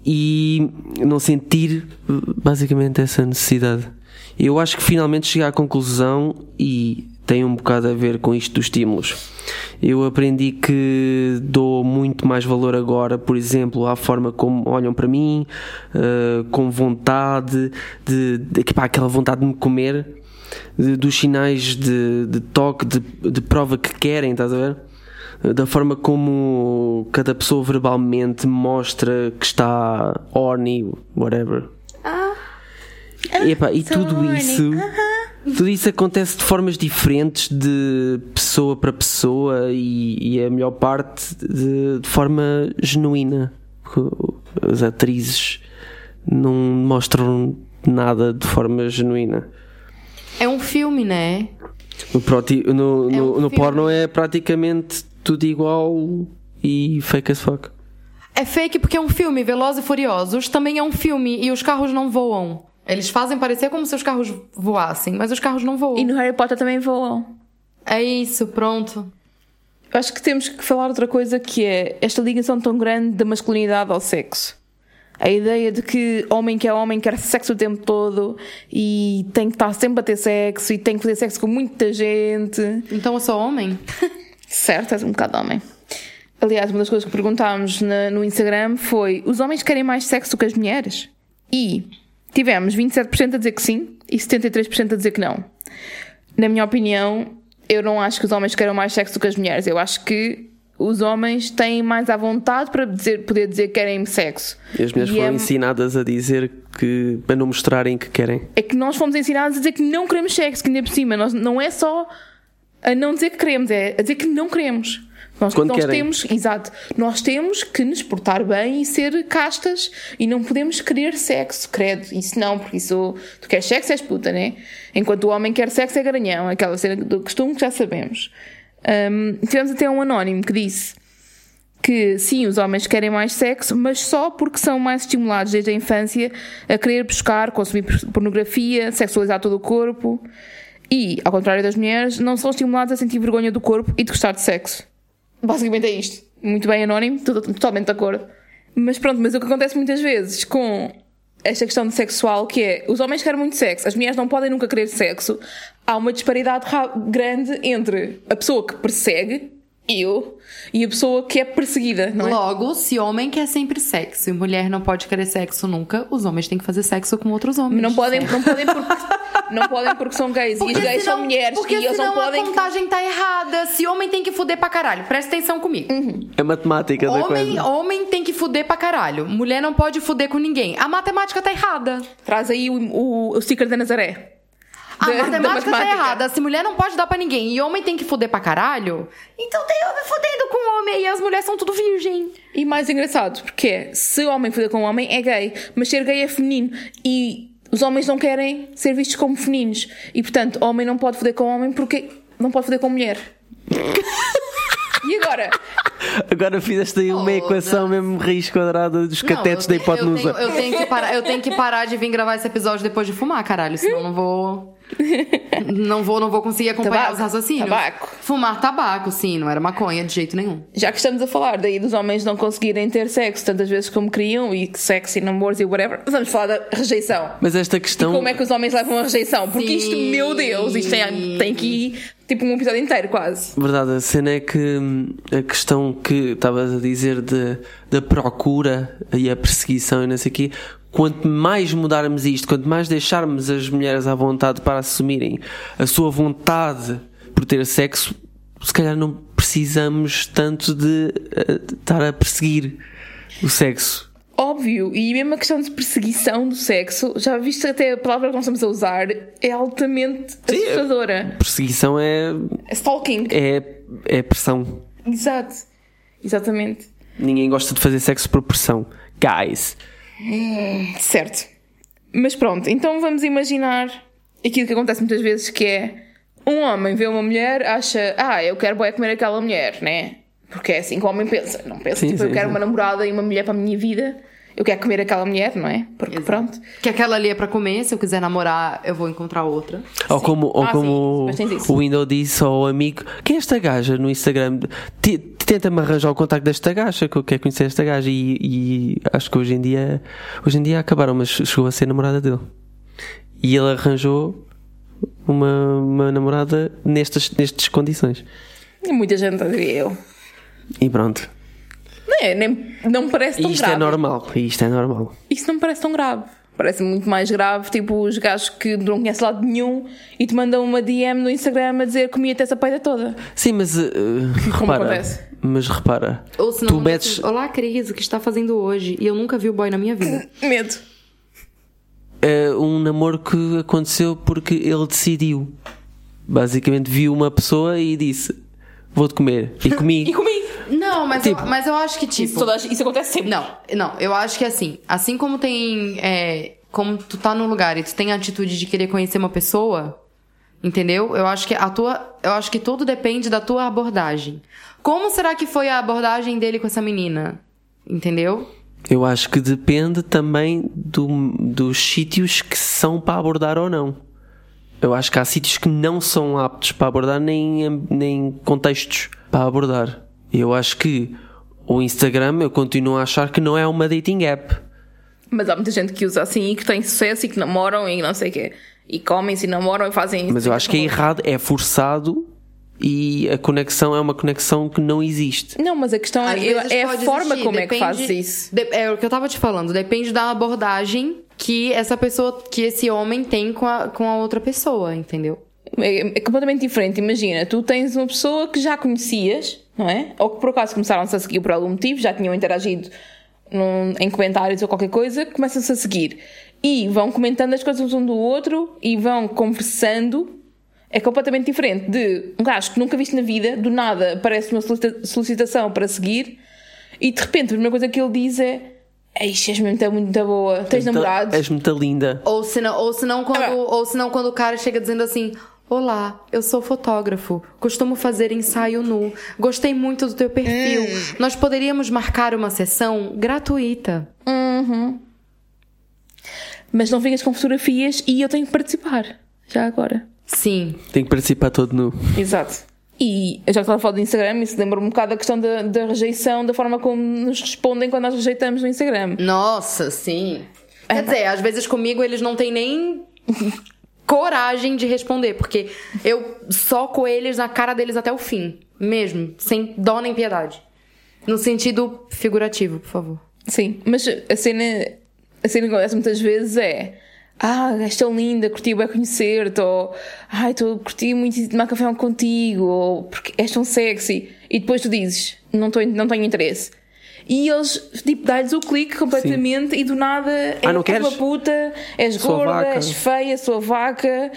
e não sentir basicamente essa necessidade. Eu acho que finalmente cheguei à conclusão e tem um bocado a ver com isto dos estímulos. Eu aprendi que dou muito mais valor agora, por exemplo, à forma como olham para mim, eh, com vontade, de, de, pá, aquela vontade de me comer, de- dos sinais de, de toque, de, de prova que querem, estás a ver? Da forma como cada pessoa verbalmente mostra que está horny, whatever. E, epá, e tudo isso, tudo isso acontece de formas diferentes de pessoa para pessoa e, e a melhor parte de, de forma genuína. As atrizes não mostram nada de forma genuína. É um filme, né? No, no, É no, um no porno é praticamente tudo igual e fake as fuck. É fake porque é um filme. Velozes e Furiosos também é um filme e os carros não voam. Eles fazem parecer como se os carros voassem, mas os carros não voam. E no Harry Potter também voam. É isso, pronto. Acho que temos que falar outra coisa que é esta ligação tão grande da masculinidade ao sexo. A ideia de que homem que é homem quer sexo o tempo todo e tem que estar sempre a ter sexo e tem que fazer sexo com muita gente. Então eu sou homem? Certo, és um bocado homem. Aliás, uma das coisas que perguntámos na- no Instagram foi: os homens querem mais sexo que as mulheres? E tivemos 27% a dizer que sim e 73% a dizer que não. Na minha opinião, eu não acho que os homens queiram mais sexo do que as mulheres. Eu acho que os homens têm mais à vontade para dizer, poder dizer que querem sexo. E as mulheres E foram é- ensinadas a dizer que para não mostrarem que querem. é que nós fomos ensinados a dizer que não queremos sexo, que ainda por cima, nós, não é só a não dizer que queremos, é a dizer que não queremos. Nós, Quando nós querem. temos, exato, nós temos que nos portar bem e ser castas e não podemos querer sexo, credo, isso não, porque isso, tu queres sexo, és puta, né? Enquanto o homem quer sexo, é garanhão, aquela cena do costume que já sabemos. Hum, tivemos até um anónimo que disse que sim, os homens querem mais sexo, mas só porque são mais estimulados desde a infância a querer buscar, consumir pornografia, sexualizar todo o corpo. E, ao contrário das mulheres, não são estimulados a sentir vergonha do corpo e de gostar de sexo. Basicamente é isto. Muito bem anónimo, tudo- totalmente de acordo. Mas pronto, mas o que acontece muitas vezes com esta questão de sexual, que é os homens querem muito sexo, as mulheres não podem nunca querer sexo, há uma disparidade ra- grande entre a pessoa que persegue, eu, e a pessoa que é perseguida, não é? Logo, se homem quer sempre sexo e mulher não pode querer sexo nunca, os homens têm que fazer sexo com outros homens. Não podem, não podem porque, não podem porque são gays e os gays são mulheres porque e eles senão não podem. a contagem tá errada. Se homem tem que fuder pra caralho, presta atenção comigo. É matemática da Homem, coisa. homem tem que fuder pra caralho. Mulher não pode fuder com ninguém. A matemática tá errada. Traz aí o, o, o sticker da Nazaré. A Da- da matemática, tá matemática. errada. Se mulher não pode dar pra ninguém e homem tem que fuder pra caralho, então tem homem fudendo com homem e as mulheres são tudo virgem. E mais engraçado, porque é, se homem foder com homem é gay, mas ser gay é feminino. E os homens não querem ser vistos como femininos. E portanto, homem não pode foder com homem porque não pode foder com mulher. e agora? Agora fizeste aí uma Foda-se. equação mesmo raiz quadrada dos catetos da Não, eu, eu, tenho, hipotenusa. eu, tenho que parar, eu tenho que parar de vir gravar esse episódio depois de fumar, caralho. Senão eu não vou. Não vou, não vou conseguir acompanhar Tabaco, os raciocínios. tabaco. Fumar tabaco, sim, não era maconha de jeito nenhum. Já que estamos a falar daí dos homens não conseguirem ter sexo tantas vezes como queriam, e que sexo e namoros e whatever, vamos falar da rejeição. Mas esta questão. Como é que os homens levam a rejeição? Porque isto, Sim. meu Deus, isto tem, tem que ir tipo um episódio inteiro quase. Verdade, a cena é que a questão que estavas a dizer de, da procura e a perseguição e não sei o quê, quanto mais mudarmos isto, quanto mais deixarmos as mulheres à vontade para assumirem a sua vontade por ter sexo, se calhar não precisamos tanto de, eh, de estar a perseguir o sexo. Óbvio, e mesmo a questão de perseguição do sexo, já viste até a palavra que nós estamos a usar é altamente Sim, assustadora. Perseguição é, É stalking. é, é pressão. Exato. Exatamente. Ninguém gosta de fazer sexo por pressão. Guys. Certo. Mas pronto, então vamos imaginar aquilo que acontece muitas vezes que é um homem vê uma mulher, acha, ah, eu quero bué comer aquela mulher, né? Porque é assim que o homem pensa. Não pensa, Sim, tipo, eu sim, quero sim. uma namorada e uma mulher para a minha vida. Eu quero comer aquela mulher, não é? Porque pronto. Que aquela ali é pra comer, se eu quiser namorar, eu vou encontrar outra. Ou como, ou Ah, como sim, o Windows disse ao amigo: Quem é esta gaja no Instagram? Te- Tenta-me arranjar o contacto desta gaja, que eu quero conhecer esta gaja. E, e acho que hoje em dia hoje em dia acabaram, mas chegou a ser namorada dele. E ele arranjou uma, uma namorada nestas, nestas condições. E muita gente diria eu. E pronto. Não, é, nem, não me parece tão isto grave. é normal. E isto é normal. Isso não me parece tão grave. Parece muito mais grave, tipo, os gajos que não conhecem lado nenhum e te mandam uma DM no Instagram a dizer comia-te essa peida toda. Sim, mas uh, repara. acontece? Mas repara. Ou se não, tu metes. Olá, Cris, o que está fazendo hoje? E eu nunca vi o boy na minha vida. Medo. é um namoro que aconteceu porque ele decidiu. Basicamente viu uma pessoa e disse: Vou-te comer. E comi. E comi. Não, mas, Tipo, eu, mas eu acho que, tipo. Isso, toda- isso acontece sempre. Não, não, eu acho que assim, assim como tem. é, como tu tá num lugar e tu tem a atitude de querer conhecer uma pessoa, entendeu? Eu acho que a tua. Eu acho que tudo depende da tua abordagem. Como será que foi a abordagem dele com essa menina? Entendeu? Eu acho que depende também do- dos sítios que são para abordar ou não. Eu acho que há sítios que não são aptos para abordar, nem, nem contextos para abordar. Eu acho que o Instagram, eu continuo a achar que não é uma dating app. Mas há muita gente que usa assim e que tem sucesso e que namoram e não sei o quê. E comem-se e namoram e fazem isso. Mas eu acho que é errado, é forçado e a conexão é uma conexão que não existe. Não, mas a questão Às é, é a forma existir, como é que depende- fazes isso. de- é o que eu tava te falando, depende da abordagem que essa pessoa, que esse homem tem com a, com a outra pessoa, entendeu? É, é completamente diferente. Imagina, tu tens uma pessoa que já conhecias, não é? Ou que por acaso começaram-se a seguir por algum motivo, já tinham interagido num- em comentários ou qualquer coisa, começam-se a seguir. E vão comentando as coisas um do outro e vão conversando. É completamente diferente de um gajo que nunca viste na vida, do nada aparece uma solicita- solicitação para seguir e de repente a primeira coisa que ele diz é Eixe, és muito, muito boa, tens namorado. És muito linda. Ou se não, ou se não quando, Ah. ou se não quando o cara chega dizendo assim: Olá, eu sou fotógrafo, costumo fazer ensaio nu, gostei muito do teu perfil. Hum. Nós poderíamos marcar uma sessão gratuita. Mas não venhas com fotografias e eu tenho que participar. Já agora. Sim. Tem que participar todo nu. Exato. E já que estava a falar do Instagram, isso lembra um bocado da questão da, da rejeição, da forma como nos respondem quando nós rejeitamos no Instagram. Nossa, sim. Quer dizer, às vezes comigo eles não têm nem coragem de responder, porque eu soco eles na cara deles até o fim. Mesmo. Sem dó nem piedade. No sentido figurativo, por favor. Sim, mas a cena, a cena que acontece muitas vezes é ah, és tão linda, curti bem conhecer-te, ou ai, estou curti muito de tomar café contigo, ou porque és tão sexy, e depois tu dizes, não, tô, não tenho interesse. E eles, tipo, dá-lhes o clique completamente e do nada é Ah, não és uma puta, és Sou gorda, vaca. és feia, sou vaca,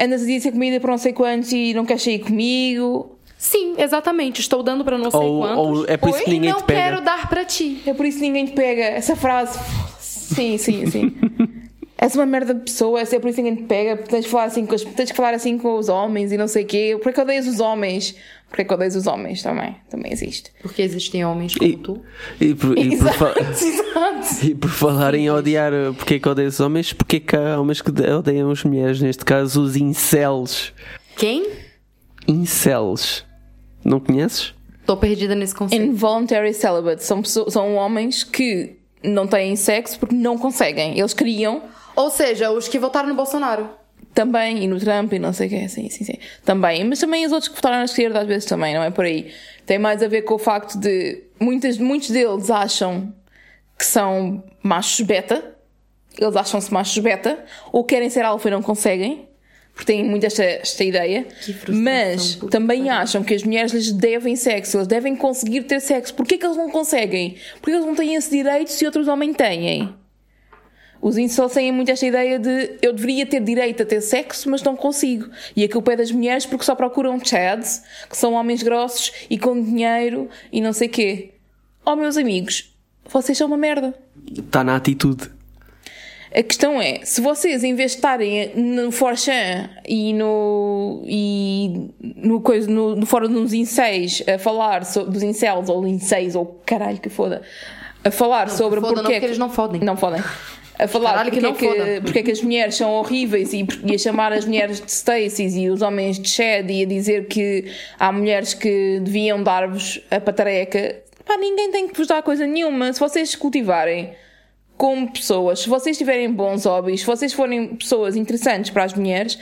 andas a dizer comida para não sei quantos e não queres sair comigo. Sim, exatamente. Estou dando pra não sei Ou- quantos. ou é por isso que e ninguém não te pega. quero dar pra ti. É por isso que ninguém te pega. Essa frase. Sim, sim, sim. És uma merda de pessoa, é por isso que ninguém te pega. porque Tens que falar assim com, os, tens que falar assim com os homens e não sei o quê. Por que odeias os homens? Por que odeias os homens também? Também existe. Porque existem homens como E, tu. e por, e por e por falar em odiar, uh, porque é que odeiam os homens? Porque é que há homens que odeiam as mulheres? Neste caso, os incels. Quem? Incels. Não conheces? Tô perdida nesse conceito. Involuntary celibate. São, pessoas, são homens que não têm sexo porque não conseguem. Eles queriam Ou seja, os que votaram no Bolsonaro. Também, e no Trump e não sei o quê, sim, sim, sim. Também, mas também os outros que votaram na esquerda às vezes também, não é por aí. Tem mais a ver com o facto de muitas, muitos deles acham que são machos beta, eles acham-se machos beta, ou querem ser alfa e não conseguem, porque têm muito esta, esta ideia, mas também acham que as mulheres lhes devem sexo, eles devem conseguir ter sexo. Porquê que eles não conseguem? Porque eles não têm esse direito se outros homens têm. Os incels têm muito esta ideia de eu deveria ter direito a ter sexo, mas não consigo. E a culpa é das mulheres porque só procuram chads, que são homens grossos e com dinheiro e não sei quê. Oh, meus amigos, vocês são uma merda. Está na atitude. A questão é, se vocês, em vez de estarem no Forchan e no, e no, coisa, no, no fórum dos incels a falar so, dos incels ou incels ou caralho que foda, a falar sobre foda não, porque, é porque eles não fodem. Não fodem. A falar Caralho, que porque, é que, porque é que as mulheres são horríveis e, e a chamar as mulheres de Stacys e os homens de Shed e a dizer que há mulheres que deviam dar-vos a patareca. Pá, ninguém tem que vos dar coisa nenhuma. Se vocês cultivarem como pessoas, se vocês tiverem bons hobbies, se vocês forem pessoas interessantes para as mulheres,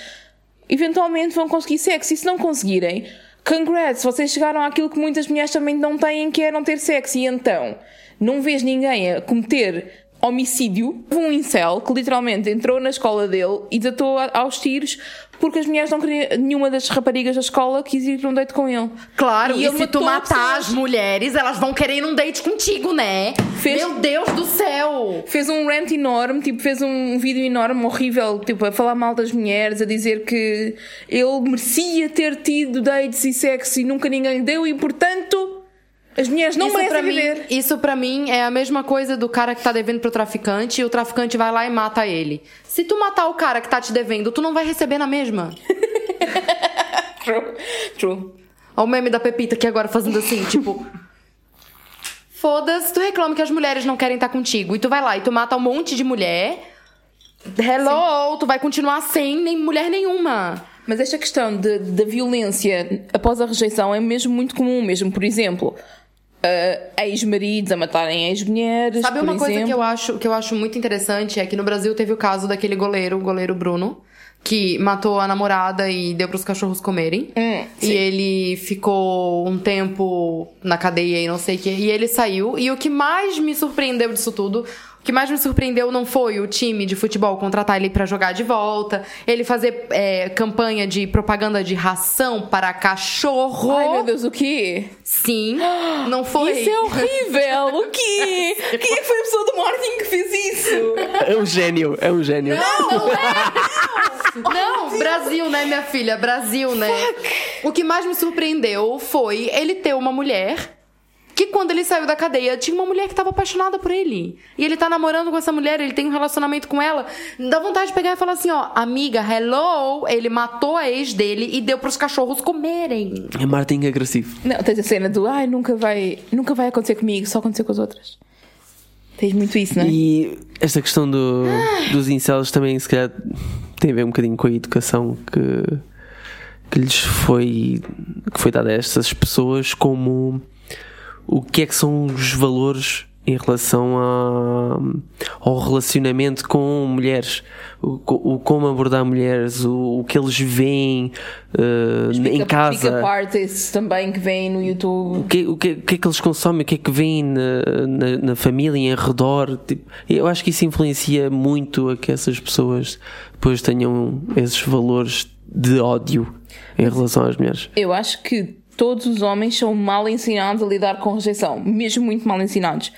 eventualmente vão conseguir sexo. E se não conseguirem, congrats, vocês chegaram àquilo que muitas mulheres também não têm, que é não ter sexo. E então, não vês ninguém a cometer homicídio. Houve um incel que literalmente entrou na escola dele e desatou a- aos tiros porque as mulheres não queriam, nenhuma das raparigas da escola quis ir para um date com ele. Claro, e, ele se tu matar as mulheres, elas vão querer ir num date contigo, né? Fez- Meu Deus do céu! fez um rant enorme, tipo, fez um vídeo enorme, horrível, tipo, a falar mal das mulheres, a dizer que ele merecia ter tido dates e sexo e nunca ninguém lhe deu e, portanto, as mulheres não isso merecem mim, viver. Isso pra mim é a mesma coisa do cara que tá devendo pro traficante e o traficante vai lá e mata ele. Se tu matar o cara que tá te devendo, tu não vai receber na mesma. True. True. Olha o meme da Pepita aqui agora fazendo assim, tipo. Foda-se, tu reclama que as mulheres não querem estar contigo. E tu vai lá e tu mata um monte de mulher. Hello, tu vai continuar sem nem mulher nenhuma. Mas esta questão da violência após a rejeição é mesmo muito comum, mesmo, por exemplo, uh, ex-maridos a matarem ex-mulheres. Sabe uma coisa que eu acho que eu acho muito interessante é que no Brasil teve o caso daquele goleiro, o goleiro Bruno, que matou a namorada e deu pros cachorros comerem. Hum, e ele ficou um tempo na cadeia e não sei o que. E ele saiu. E o que mais me surpreendeu disso tudo. O que mais me surpreendeu não foi o time de futebol contratar ele pra jogar de volta, ele fazer é, campanha de propaganda de ração para cachorro. Ai meu Deus, o quê? Sim, não foi. Isso é horrível! O quê? Quem é que foi a pessoa do marketing que fez isso? É um gênio, é um gênio. Não, Brasil, né, minha filha? Brasil, né? O que mais me surpreendeu foi ele ter uma mulher que quando ele saiu da cadeia, tinha uma mulher que tava apaixonada por ele. E ele tá namorando com essa mulher, ele tem um relacionamento com ela. Dá vontade de pegar e falar assim, ó, amiga, hello, ele matou a ex dele e deu pros cachorros comerem. É marketing agressivo. Não, tens a cena do ai, nunca vai, nunca vai acontecer comigo, só acontecer com as outras. Tens muito isso, não é? E esta questão do, dos incels também, se calhar, tem a ver um bocadinho com a educação que, que lhes foi que foi dada a estas pessoas como o que é que são os valores em relação a, ao relacionamento com mulheres, o, o como abordar mulheres, o, o que eles veem uh, em casa. Pick artists também que vêm no YouTube. O que, o, que, o que é que eles consomem, o que é que vêm na, na, na família, em redor. Tipo, eu acho que isso influencia muito a que essas pessoas depois tenham esses valores de ódio em relação às mulheres. Eu acho que todos os homens são mal ensinados a lidar com rejeição, mesmo muito mal ensinados.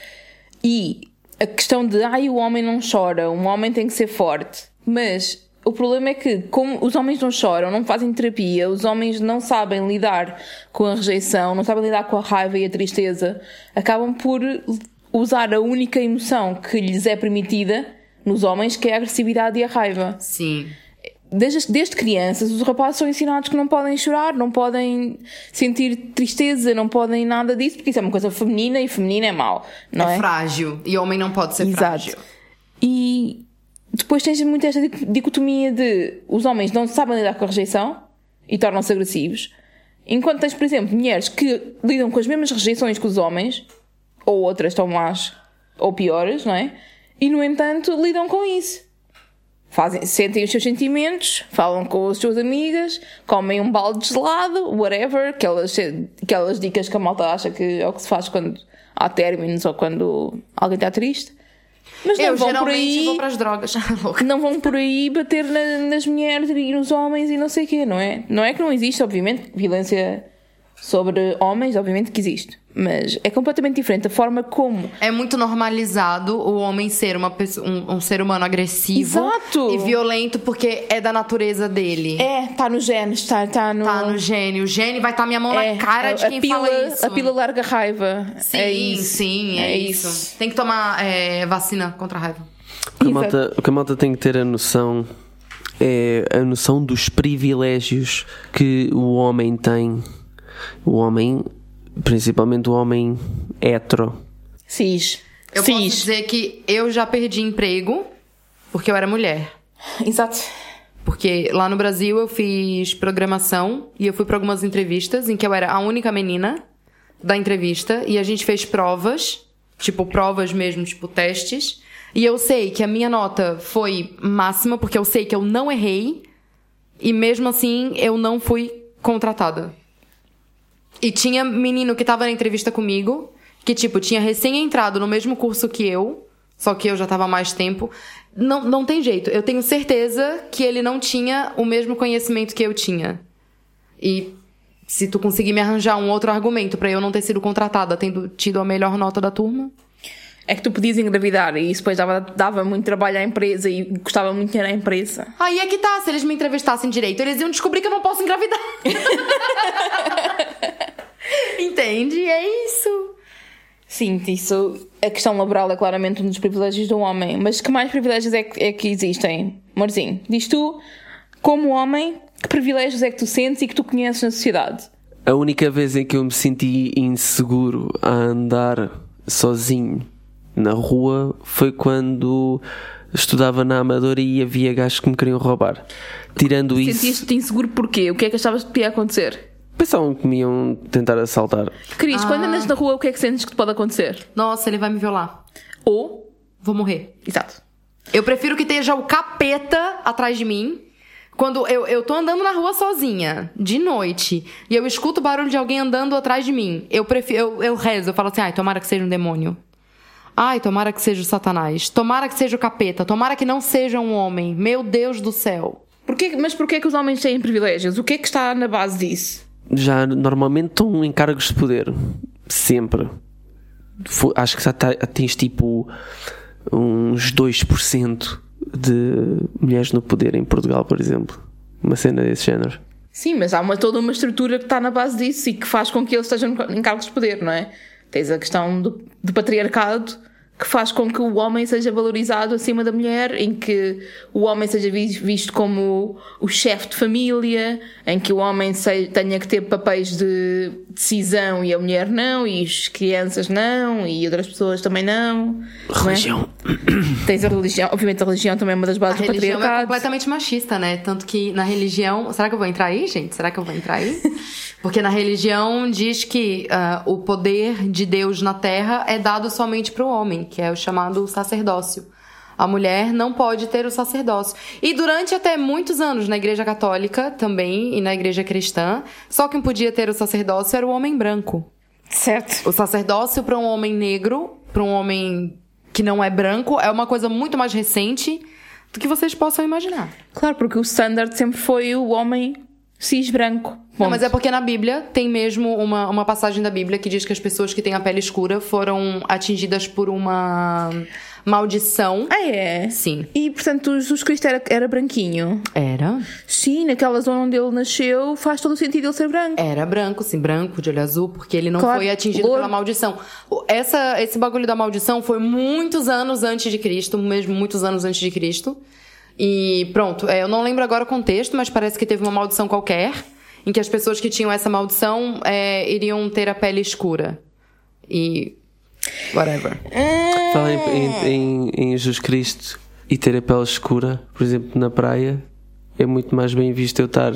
E a questão de, ai, o homem não chora, um homem tem que ser forte. Mas o problema é que, como os homens não choram, não fazem terapia, os homens não sabem lidar com a rejeição, não sabem lidar com a raiva e a tristeza, acabam por usar a única emoção que lhes é permitida nos homens, que é a agressividade e a raiva. Sim desde, desde crianças, os rapazes são ensinados que não podem chorar, não podem sentir tristeza, não podem nada disso, porque isso é uma coisa feminina e feminina é mau, não é? É frágil. E homem não pode ser Exato. frágil. E depois tens muito esta dicotomia de os homens não sabem lidar com a rejeição e tornam-se agressivos, enquanto tens, por exemplo, mulheres que lidam com as mesmas rejeições que os homens, ou outras estão más ou piores, não é? E no entanto lidam com isso fazem, sentem os seus sentimentos, falam com as suas amigas, comem um balde de gelado, whatever, aquelas, aquelas dicas que a malta acha que é o que se faz quando há términos ou quando alguém está triste. Mas não Eu vão por aí, vou para as drogas. não vão por aí bater na, nas mulheres e nos homens e não sei o quê, não é? Não é que não existe, obviamente, violência sobre homens, obviamente que existe. Mas é completamente diferente a forma como. É muito normalizado o homem ser uma pessoa, um, um ser humano agressivo Exato. e violento porque é da natureza dele. É, tá no gene, está tá no. Tá no gene. O gene vai estar tá minha mão é, na cara de quem pila, fala isso. A pila larga raiva. Sim, é isso. sim, é, é isso. isso. Tem que tomar é, vacina contra a raiva. O que, a malta, o que a malta tem que ter a noção é a noção dos privilégios que o homem tem o homem, principalmente o homem hetero. Cis. Eu Cis. posso dizer que eu já perdi emprego porque eu era mulher. Exato. Porque lá no Brasil eu fiz programação e eu fui para algumas entrevistas em que eu era a única menina da entrevista e a gente fez provas, tipo provas mesmo, tipo testes. E eu sei que a minha nota foi máxima porque eu sei que eu não errei e mesmo assim eu não fui contratada. E tinha menino que tava na entrevista comigo, que, tipo, tinha recém entrado no mesmo curso que eu, só que eu já tava mais tempo. Não, não tem jeito. Eu tenho certeza que ele não tinha o mesmo conhecimento que eu tinha. E se tu conseguir me arranjar um outro argumento para eu não ter sido contratada tendo tido a melhor nota da turma. É que tu podias engravidar e isso depois dava, dava muito trabalho à empresa e custava muito dinheiro à empresa. Aí é que tá, se eles me entrevistassem direito, eles iam descobrir que eu não posso engravidar. Entende? É isso. Sim, isso. A questão laboral é claramente um dos privilégios do homem. Mas que mais privilégios é que, é que existem? Morzinho, diz tu, como homem, que privilégios é que tu sentes e que tu conheces na sociedade? A única vez em que eu me senti inseguro a andar sozinho na rua foi quando estudava na Amadora e havia gajos que me queriam roubar. Tirando isso. Sentiste-te inseguro porquê? O que é que achavas que ia acontecer? Pensavam que me iam tentar assaltar. Cris, ah. quando andas na rua, o que é que sentes que pode acontecer? Nossa, ele vai me violar. Ou vou morrer. Exato. Eu prefiro que esteja o capeta atrás de mim. Quando eu, eu tô andando na rua sozinha, de noite, e eu escuto o barulho de alguém andando atrás de mim, eu prefiro, eu, eu rezo, eu falo assim, ai, tomara que seja um demônio. Ai, tomara que seja o Satanás. Tomara que seja o capeta. Tomara que não seja um homem. Meu Deus do céu. Por que, mas por que, que os homens têm privilégios? O que é que está na base disso? já normalmente estão em cargos de poder. Sempre. Acho que já tá, tens tipo uns 2% de mulheres no poder em Portugal, por exemplo. Uma cena desse género. Sim, mas há uma, toda uma estrutura que está na base disso e que faz com que eles estejam em cargos de poder, não é? Tens a questão do, do patriarcado que faz com que o homem seja valorizado acima da mulher, em que o homem seja vi- visto como o chefe de família, em que o homem tenha que ter papéis de decisão e a mulher não, e as crianças não, e outras pessoas também não. não é? Religião. Tens a religião, obviamente a religião também é uma das A bases do religião é patriarcado. completamente machista, né? Tanto que na religião. Será que eu vou entrar aí, gente? Será que eu vou entrar aí? Porque na religião diz que ah, o poder de Deus na terra é dado somente para o homem, que é o chamado sacerdócio. A mulher não pode ter o sacerdócio. E durante até muitos anos na Igreja Católica também e na Igreja Cristã, só quem podia ter o sacerdócio era o homem branco. Certo. O sacerdócio para um homem negro, para um homem que não é branco, é uma coisa muito mais recente do que vocês possam imaginar. Claro, porque o standard sempre foi o homem cis branco. Não, Ponto. mas é porque na Bíblia tem mesmo uma, uma passagem da Bíblia que diz que as pessoas que têm a pele escura foram atingidas por uma maldição. Ah, é? Sim. E portanto o Jesus Cristo era, era branquinho. Era? Sim, naquela zona onde ele nasceu faz todo o sentido ele ser branco. Era branco, sim, branco, de olho azul, porque ele não Claro, foi atingido louro. pela maldição. Essa, esse bagulho da maldição foi muitos anos antes de Cristo, mesmo muitos anos antes de Cristo. E pronto, é, eu não lembro agora o contexto, mas parece que teve uma maldição qualquer, em que as pessoas que tinham essa maldição é, iriam ter a pele escura. E. Whatever. Falar em, em, em, em Jesus Cristo e ter a pele escura, por exemplo, na praia, é muito mais bem visto eu estar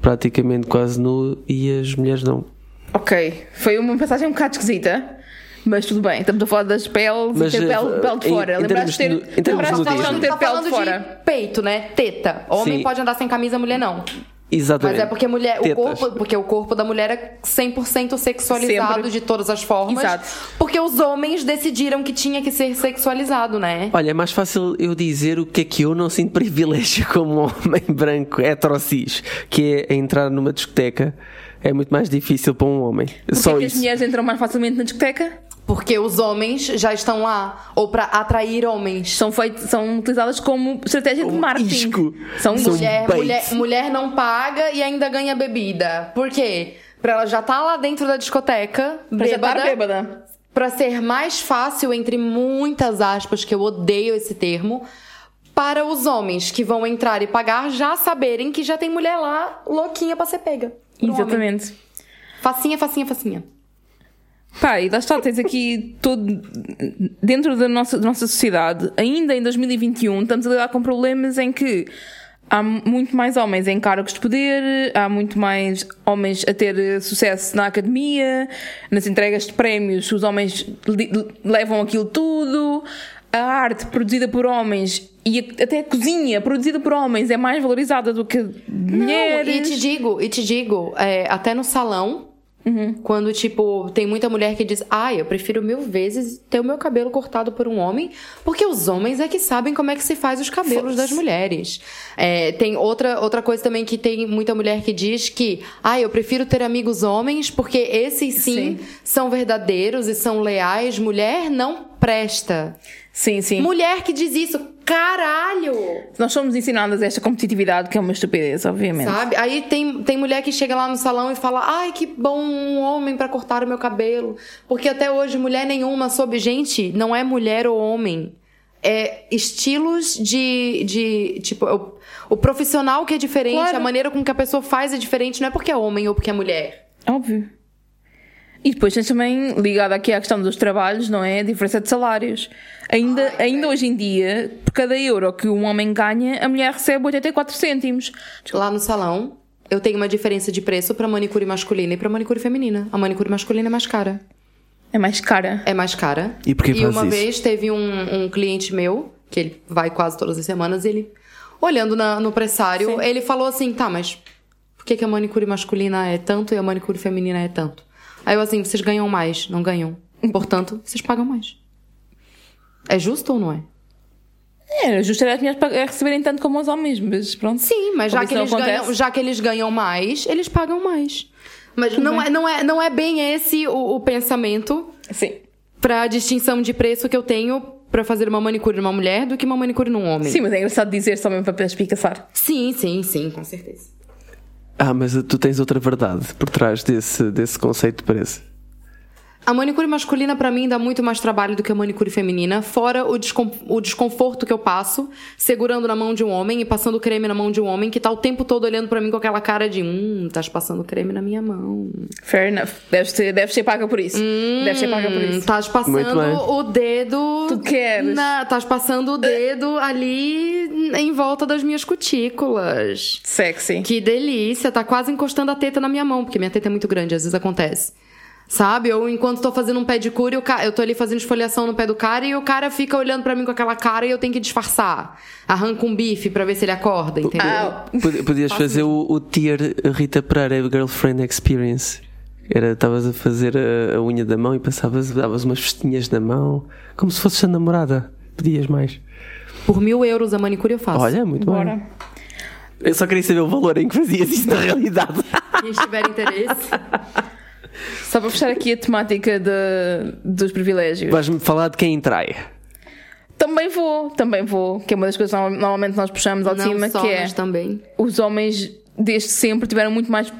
praticamente quase nu e as mulheres não. Ok, foi uma passagem um bocado esquisita. Mas tudo bem, estamos a falar das peles Mas, e ter eh, pele, pele de fora. em Lembraste de ter, termos lembraste de ter tá pele falando de fora. de peito, né? Teta. Homem Sim. pode andar sem camisa, mulher não. Exatamente. Mas é porque mulher, o corpo, porque o corpo da mulher é 100% sexualizado Sempre. de todas as formas. Exato. Porque os homens decidiram que tinha que ser sexualizado, né? Olha, é mais fácil eu dizer o que é que eu não sinto privilégio como homem branco heterocis, que é entrar numa discoteca. É muito mais difícil para um homem. Porquê Só que as isso. mulheres entram mais facilmente na discoteca? Porque os homens já estão lá. Ou pra atrair homens. São, feitas, são utilizadas como estratégia de Um marketing. isco. São São Mulher, bait. mulher, mulher não paga e ainda ganha bebida. Por quê? Pra ela já tá lá dentro da discoteca, Para já estar bêbada, bêbada. Pra ser mais fácil, entre muitas aspas, que eu odeio esse termo, para os homens que vão entrar e pagar já saberem que já tem mulher lá louquinha pra ser pega. Pro homem. Exatamente. Facinha, facinha, facinha. Pá, e lá está, tens aqui todo. Dentro da nossa, da nossa sociedade, ainda em 2021, estamos a lidar com problemas em que há muito mais homens em cargos de poder, há muito mais homens a ter sucesso na academia, nas entregas de prémios, os homens levam aquilo tudo. A arte produzida por homens e até a cozinha produzida por homens é mais valorizada do que mulheres. Não, e te digo, e te digo, é, até no salão, quando, tipo, tem muita mulher que diz, ai, eu prefiro mil vezes ter o meu cabelo cortado por um homem, porque os homens é que sabem como é que se faz os cabelos das mulheres. É, tem outra, outra coisa também que tem muita mulher que diz que, ai, eu prefiro ter amigos homens, porque esses sim, Sim. são verdadeiros e são leais. Mulher não presta. Sim, sim. Mulher que diz isso, caralho! Nós somos ensinadas a esta competitividade, que é uma estupidez, obviamente. Sabe? Aí tem, tem mulher que chega lá no salão e fala: Ai, que bom um homem pra cortar o meu cabelo. Porque até hoje mulher nenhuma soube. Gente, não é mulher ou homem. É estilos de. de tipo, o, o profissional que é diferente, Claro. a maneira com que a pessoa faz é diferente, não é porque é homem ou porque é mulher. Óbvio. E depois tens também, ligado aqui à questão dos trabalhos, não é? A diferença de salários. Ainda, ainda hoje em dia, por cada euro que um homem ganha, a mulher recebe 84 cêntimos. Lá no salão, eu tenho uma diferença de preço pra manicure masculina e pra manicure feminina. A manicure masculina é mais cara. É mais cara. é mais cara. E por que faz uma isso? vez teve um, um cliente meu, que ele vai quase todas as semanas, ele, olhando na- no pressário, Sim. ele falou assim: tá, mas por que, que a manicure masculina é tanto e a manicure feminina é tanto? Aí eu assim: vocês ganham mais, não ganham. Portanto, vocês pagam mais. É justo ou não é? É, justo era as mulheres receberem tanto como os homens, mas pronto. Sim, mas já que, eles ganham, já que eles ganham mais, eles pagam mais. Mas não é, não, é, não é bem esse o, o pensamento Sim. pra distinção de preço que eu tenho pra fazer uma manicure numa mulher do que uma manicure num homem. Sim, mas é engraçado dizer só mesmo para espicaçar. Sim, sim, sim, com certeza. Ah, mas tu tens outra verdade por trás desse, desse conceito de preço. A manicure masculina, pra mim, dá muito mais trabalho do que a manicure feminina, fora o, descom- o desconforto que eu passo segurando na mão de um homem e passando creme na mão de um homem que tá o tempo todo olhando pra mim com aquela cara de hum, estás passando creme na minha mão. Fair enough. Deves ser, deves ser paga por isso. Deves ser paga por Hum, isso. Estás Muito passando o dedo. Tu queres. na- Estás passando o dedo ali em volta das minhas cutículas. Sexy. Que delícia, tá quase encostando a teta na minha mão, porque minha teta é muito grande, às vezes acontece. Sabe? Ou enquanto tô fazendo um pedicure, o ca- eu tô ali fazendo esfoliação no pé do cara e o cara fica olhando pra mim com aquela cara e eu tenho que disfarçar. Arranca um bife pra ver se ele acorda, entendeu? Ah, Pod- Podias fazer o, o tier Rita Pereira Girlfriend Experience. Era, estavas a fazer a, a unha da mão e passavas, davas umas festinhas na mão, como se fosses a namorada. Pedias mais. Por mil euros a manicure eu faço. Olha, muito bora. bem. Eu só queria saber o valor em que fazias isso na realidade. Quem tiver interesse. Só para fechar aqui a temática de- dos privilégios. Vais-me falar de quem trai. Também vou, também vou. Que é uma das coisas que normal- normalmente nós puxamos ao de Não cima, só, que é mas também. os homens desde sempre tiveram muito mais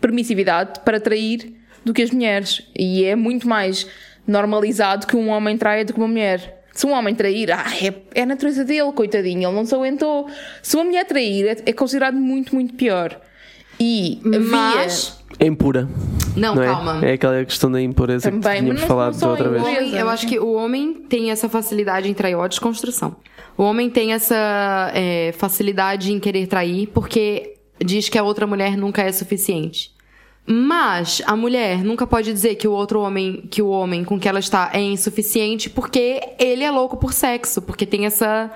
permissividade para trair do que as mulheres. E é muito mais normalizado que um homem traia do que uma mulher. Se um homem trair, ah, é, é a natureza dele, coitadinho, ele não se aguentou. Se uma mulher trair, é, é considerado muito, muito pior. E. Mas. É impura. Não, é? calma. É aquela questão da impureza Também, que tínhamos não- falado não da outra vez. Homem- eu acho que o homem tem essa facilidade em trair ó, desconstrução. O homem tem essa é, facilidade em querer trair porque diz que a outra mulher nunca é suficiente. Mas a mulher nunca pode dizer que o outro homem, que o homem com que ela está é insuficiente porque ele é louco por sexo, porque tem essa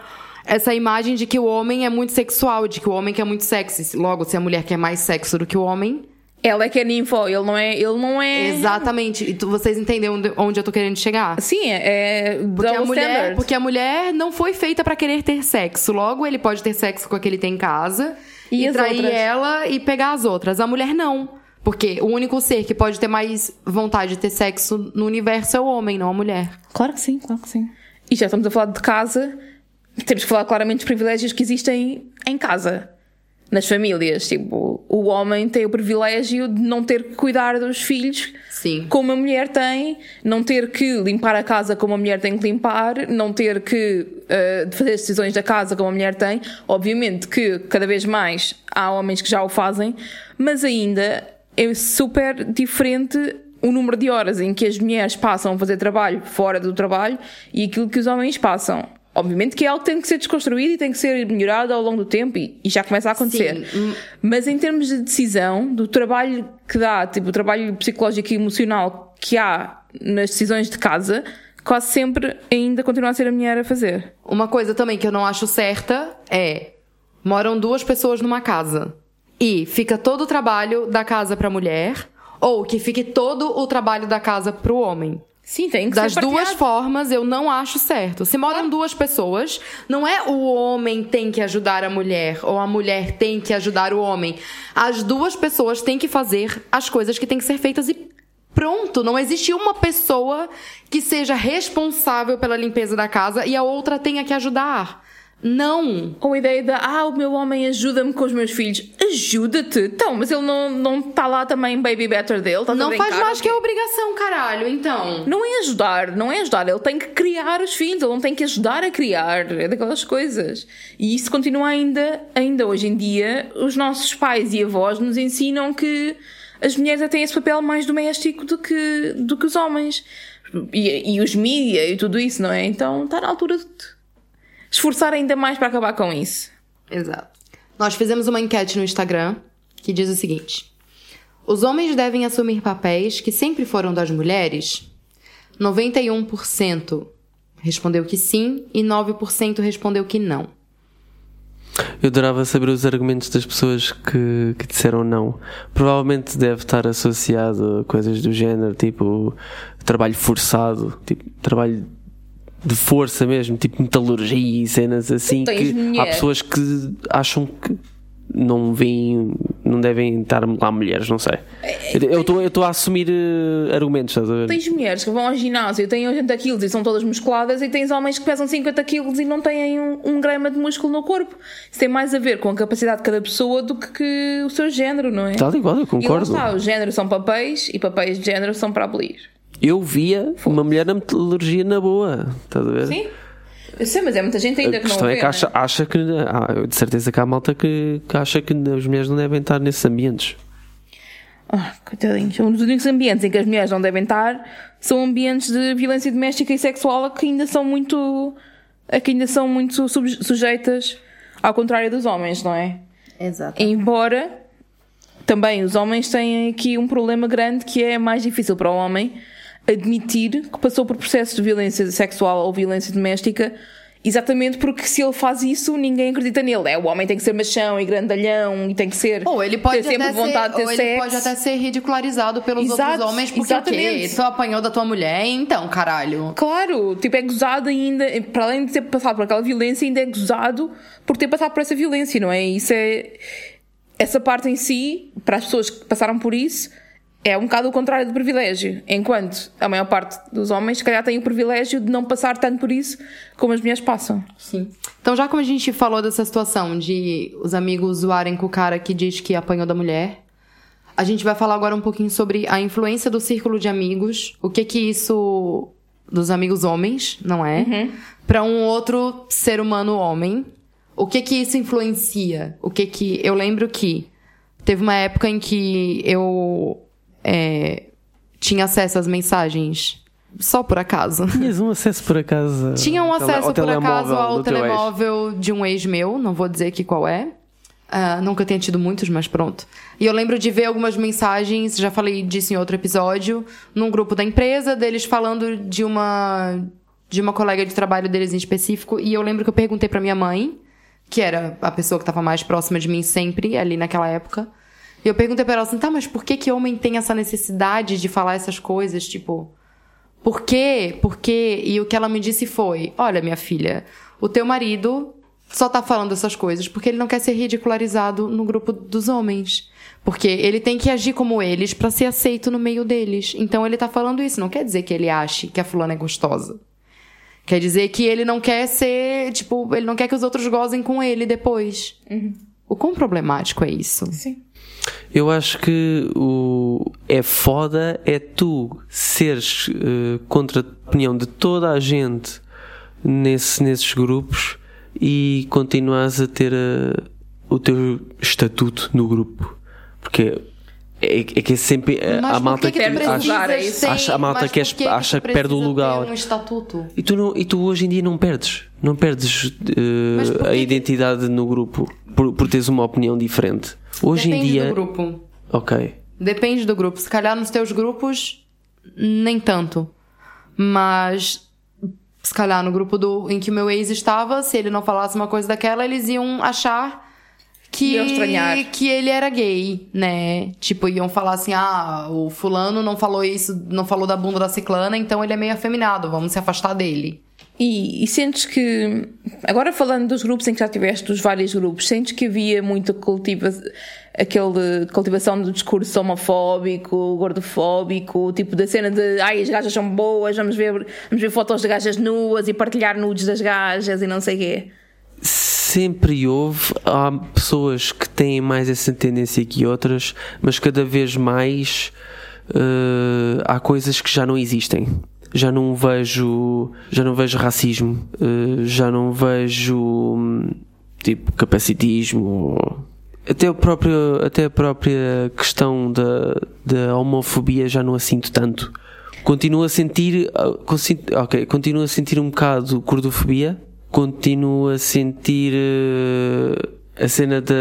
essa imagem de que o homem é muito sexual, de que o homem quer muito sexy. Logo, se a mulher quer mais sexo do que o homem, Ela é que é ninfo, ele não é. Ele não é... exatamente. E tu- vocês entendem onde, onde eu tô querendo chegar? Sim, é. é Porque a, mulher, standard. porque a mulher não foi feita pra querer ter sexo. Logo, ele pode ter sexo com a que ele tem em casa E e, trair outras? ela e pegar as outras. A mulher não. Porque o único ser que pode ter mais vontade de ter sexo no universo é o homem, não a mulher. Claro que sim, claro que sim. E já estamos a falar de casa, temos que falar claramente dos privilégios que existem em casa, nas famílias. Tipo, o homem tem o privilégio de não ter que cuidar dos filhos Sim. como a mulher tem, não ter que limpar a casa como a mulher tem que limpar, não ter que eh, fazer as decisões da casa como a mulher tem. Obviamente que cada vez mais há homens que já o fazem, mas ainda é super diferente o número de horas em que as mulheres passam a fazer trabalho fora do trabalho e aquilo que os homens passam. Obviamente que é algo que tem que ser desconstruído e tem que ser melhorado ao longo do tempo e, e já começa a acontecer. Sim. Mas em termos de decisão, do trabalho que dá, tipo, o trabalho psicológico e emocional que há nas decisões de casa, quase sempre ainda continua a ser a mulher a fazer. Uma coisa também que eu não acho certa é: moram duas pessoas numa casa e fica todo o trabalho da casa pra mulher, ou que fique todo o trabalho da casa pro homem. Sim, tem que Das ser duas formas, eu não acho certo. Se moram duas pessoas, não é o homem tem que ajudar a mulher ou a mulher tem que ajudar o homem. As duas pessoas têm que fazer as coisas que têm que ser feitas e pronto. Não existe uma pessoa que seja responsável pela limpeza da casa e a outra tenha que ajudar. Não. Ou a ideia de, ah, o meu homem ajuda-me com os meus filhos. Ajuda-te? Então, mas ele não está não tá lá também baby better dele? A Não faz mais que a obrigação, caralho. Então. Não é ajudar, não é ajudar. Ele tem que criar os filhos, ele não tem que ajudar a criar. É daquelas coisas. E isso continua ainda, ainda hoje em dia. Os nossos pais e avós nos ensinam que as mulheres têm esse papel mais doméstico do que, do que os homens. E, e os mídia e tudo isso, não é? Então está na altura de esforçar ainda mais para acabar com isso. Exato. Nós fizemos uma enquete no Instagram que diz o seguinte: Os homens devem assumir papéis que sempre foram das mulheres? 91% respondeu que sim e 9% respondeu que não. Eu adorava saber os argumentos das pessoas que, que disseram não. Provavelmente deve estar associado a coisas do género, tipo trabalho forçado, tipo trabalho de força mesmo, tipo metalurgia e cenas assim. Que há pessoas que acham que não vêm, não devem estar lá mulheres, não sei. Eu estou eu estou a assumir eh, argumentos, estás a ver? Tens mulheres que vão ao ginásio e têm 80 quilos e são todas musculadas e tens homens que pesam 50 quilos e não têm um, um grama de músculo no corpo. Isso tem mais a ver com a capacidade de cada pessoa do que, que o seu género, não é? Tal qual, eu E lá concordo. está, os géneros são papéis e papéis de género são para abolir. Eu via uma mulher na metalurgia na boa. Estás a ver? Sim. Eu sei, mas é muita gente ainda A que não questão vê, é que acha, né? acha que. ah, de certeza que há malta que, que acha que as mulheres não devem estar nesses ambientes. Ah, coitadinhos. Um dos únicos ambientes em que as mulheres não devem estar são ambientes de violência doméstica e sexual que ainda são muito. a que ainda são muito sujeitas ao contrário dos homens, não é? Exato. Embora também os homens têm aqui um problema grande que é mais difícil para o homem admitir que passou por processos de violência sexual ou violência doméstica, exatamente porque se ele faz isso, ninguém acredita nele. É, o homem tem que ser machão e grandalhão e tem que ser. Ou ele pode ter sempre vontade ser, de ter ou sexo. ele pode até ser ridicularizado pelos Exato, outros homens porque o quê? exatamente. Tu apanhou da tua mulher, então, caralho. Claro, tipo, é gozado ainda, para além de ter passado por aquela violência, ainda é gozado por ter passado por essa violência, não é? Isso é. Essa parte em si, para as pessoas que passaram por isso, é um bocado o contrário do privilégio. Enquanto a maior parte dos homens, se calhar, tem o privilégio de não passar tanto por isso como as mulheres passam. Sim. Então, já como a gente falou dessa situação de os amigos zoarem com o cara que diz que apanhou da mulher, a gente vai falar agora um pouquinho sobre a influência do círculo de amigos, o que que isso dos amigos homens, não é? Pra um outro ser humano homem. O que que isso influencia? O que que eu lembro que teve uma época em que eu é, tinha acesso às mensagens só por acaso. Tinhas um acesso por acaso. Tinha um acesso, por acaso, telemóvel ao telemóvel de um ex meu, não vou dizer aqui qual é. Ah, nunca tenha tido muitos, mas pronto. E eu lembro de ver algumas mensagens, já falei disso em outro episódio, num grupo da empresa, deles falando de uma de uma colega de trabalho deles em específico, e eu lembro que eu perguntei pra minha mãe, que era a pessoa que estava mais próxima de mim sempre, ali naquela época. E eu perguntei pra ela assim, tá, mas por que que homem tem essa necessidade de falar essas coisas, tipo... Por quê? Por quê? E o que ela me disse foi: Olha, minha filha, o teu marido só tá falando essas coisas porque ele não quer ser ridicularizado no grupo dos homens. Porque ele tem que agir como eles pra ser aceito no meio deles. Então ele tá falando isso. Não quer dizer que ele ache que a fulana é gostosa. Quer dizer que ele não quer ser, tipo, ele não quer que os outros gozem com ele depois. O quão problemático é isso? Sim. Eu acho que o é foda é tu seres eh, contra a opinião de toda a gente nesse, nesses grupos e continuas a ter eh, o teu estatuto no grupo. Porque é, é que é sempre eh, Mas a malta que que acha- acha- a malta que és- que acha que perde o lugar. um estatuto? E tu, não, e tu hoje em dia não perdes. Não perdes que a identidade no grupo por, por teres uma opinião diferente. Hoje Depende em dia. do grupo. Ok. Depende do grupo. Se calhar nos teus grupos, nem tanto. Mas, se calhar no grupo do, em que o meu ex estava, se ele não falasse uma coisa daquela, eles iam achar que, que ele era gay, né? Tipo, iam falar assim, ah, o fulano não falou isso, não falou da bunda da ciclana, então ele é meio afeminado, vamos se afastar dele. E, e sentes que, agora falando dos grupos em que já tiveste, dos vários grupos, sentes que havia muita cultiva, aquele cultivação do discurso homofóbico, gordofóbico, tipo da cena de ai, as gajas são boas, vamos ver, vamos ver fotos de gajas nuas e partilhar nudes das gajas e não sei quê. Sempre houve, há pessoas que têm mais essa tendência que outras, mas cada vez mais eh, há coisas que já não existem. Já não vejo, já não vejo racismo, eh, já não vejo hum, tipo capacitismo, até o próprio, até a própria questão da, da homofobia já não a sinto tanto. Continuo a sentir, ah, ok, continuo a sentir um bocado gordofobia, continuo a sentir eh, a cena da,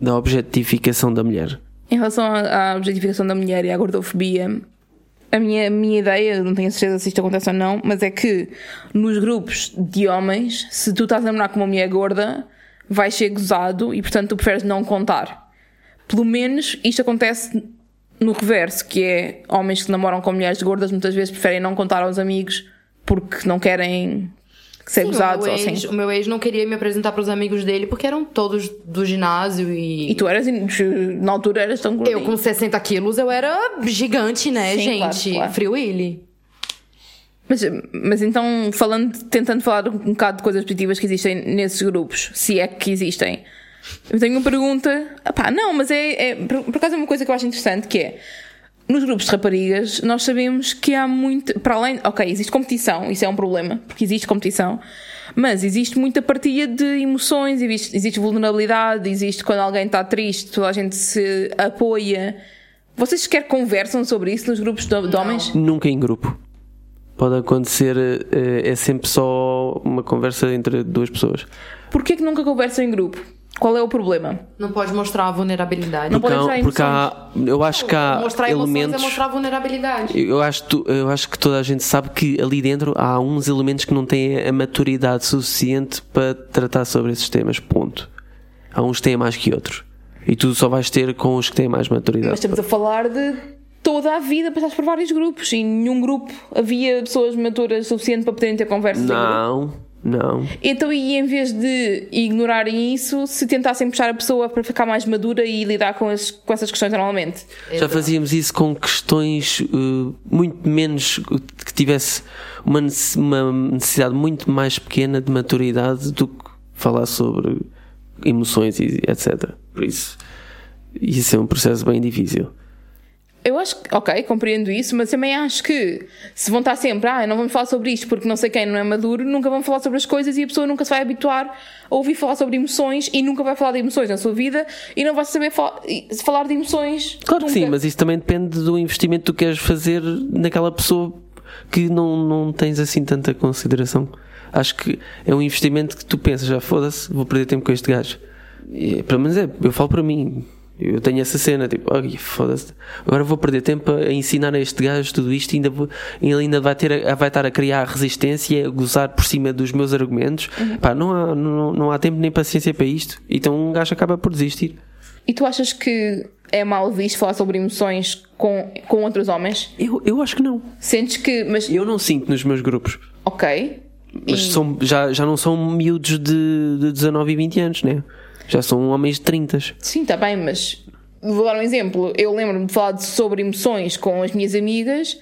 da objetificação da mulher. Em relação à, à objetificação da mulher e à gordofobia, a minha, a minha ideia, não tenho certeza se isto acontece ou não, mas é que nos grupos de homens, se tu estás a namorar com uma mulher gorda, vai ser gozado e portanto tu preferes não contar. Pelo menos isto acontece no reverso, que é homens que namoram com mulheres gordas muitas vezes preferem não contar aos amigos porque não querem ser Sim, gozados o, ex, assim. o meu ex não queria me apresentar pros amigos dele porque eram todos do ginásio e. E tu eras, na altura, eras tão gordinho. Eu com 60 quilos, eu era gigante, né, Sim, claro, gente? claro. Free Willy. Mas, mas então, falando, tentando falar um bocado de coisas positivas que existem nesses grupos, se é que existem, eu tenho uma pergunta. Epá, não, mas é, é por, por acaso é uma coisa que eu acho interessante que é nos grupos de raparigas, nós sabemos que há muito. Para além. Ok, existe competição, isso é um problema, porque existe competição. Mas existe muita partilha de emoções, existe, existe vulnerabilidade, existe quando alguém está triste, toda a gente se apoia. Vocês sequer conversam sobre isso nos grupos de, de homens? Nunca em grupo. Pode acontecer, eh, é sempre só uma conversa entre duas pessoas. Porquê que nunca conversam em grupo? Qual é o problema? Não pode mostrar a vulnerabilidade. Não Porque, pode mostrar porque há, eu acho que há mostrar emoções elementos. é mostrar vulnerabilidade. Eu acho, tu- eu acho que toda a gente sabe que ali dentro há uns elementos que não têm a maturidade suficiente para tratar sobre esses temas. Ponto. Há uns que têm mais que outros. E tu só vais ter com os que têm mais Mas maturidade. estamos a falar de toda a vida, passaste por vários grupos e em nenhum grupo havia pessoas maturas suficiente para poderem ter conversas. Não, não. Então, e em vez de ignorarem isso, se tentassem puxar a pessoa para ficar mais madura e lidar com, as- com essas questões normalmente? Já fazíamos isso com questões uh, muito menos que tivesse uma uma necessidade muito mais pequena de maturidade do que falar sobre emoções e etc. Por isso, isso é um processo bem difícil. Eu acho que, ok, compreendo isso, mas também acho que se vão estar sempre, ah, não vamos falar sobre isto porque não sei quem não é maduro, nunca vão falar sobre as coisas e a pessoa nunca se vai habituar a ouvir falar sobre emoções e nunca vai falar de emoções na sua vida e não vai saber fa- e- falar de emoções. Claro que sim, mas isso também depende do investimento que tu queres fazer naquela pessoa que não, não tens assim tanta consideração. Acho que é um investimento que tu pensas, já foda-se, vou perder tempo com este gajo. E, pelo menos é, eu falo para mim. Eu tenho essa cena, tipo, foda-se, agora vou perder tempo a ensinar a este gajo tudo isto e ainda vou, ele ainda vai, ter a- vai estar a criar resistência, a gozar por cima dos meus argumentos. Pá, não há, não, não há tempo nem paciência para isto. Então um gajo acaba por desistir. E tu achas que é mal visto falar sobre emoções com, com outros homens? Eu, eu acho que não. Sentes que, mas, Eu não sinto nos meus grupos. ok, Mas são, já, já não são miúdos de, de 19 e 20 anos, né? Já são homens de 30. Sim, está bem, mas vou dar um exemplo. Eu lembro-me de falar sobre emoções com as minhas amigas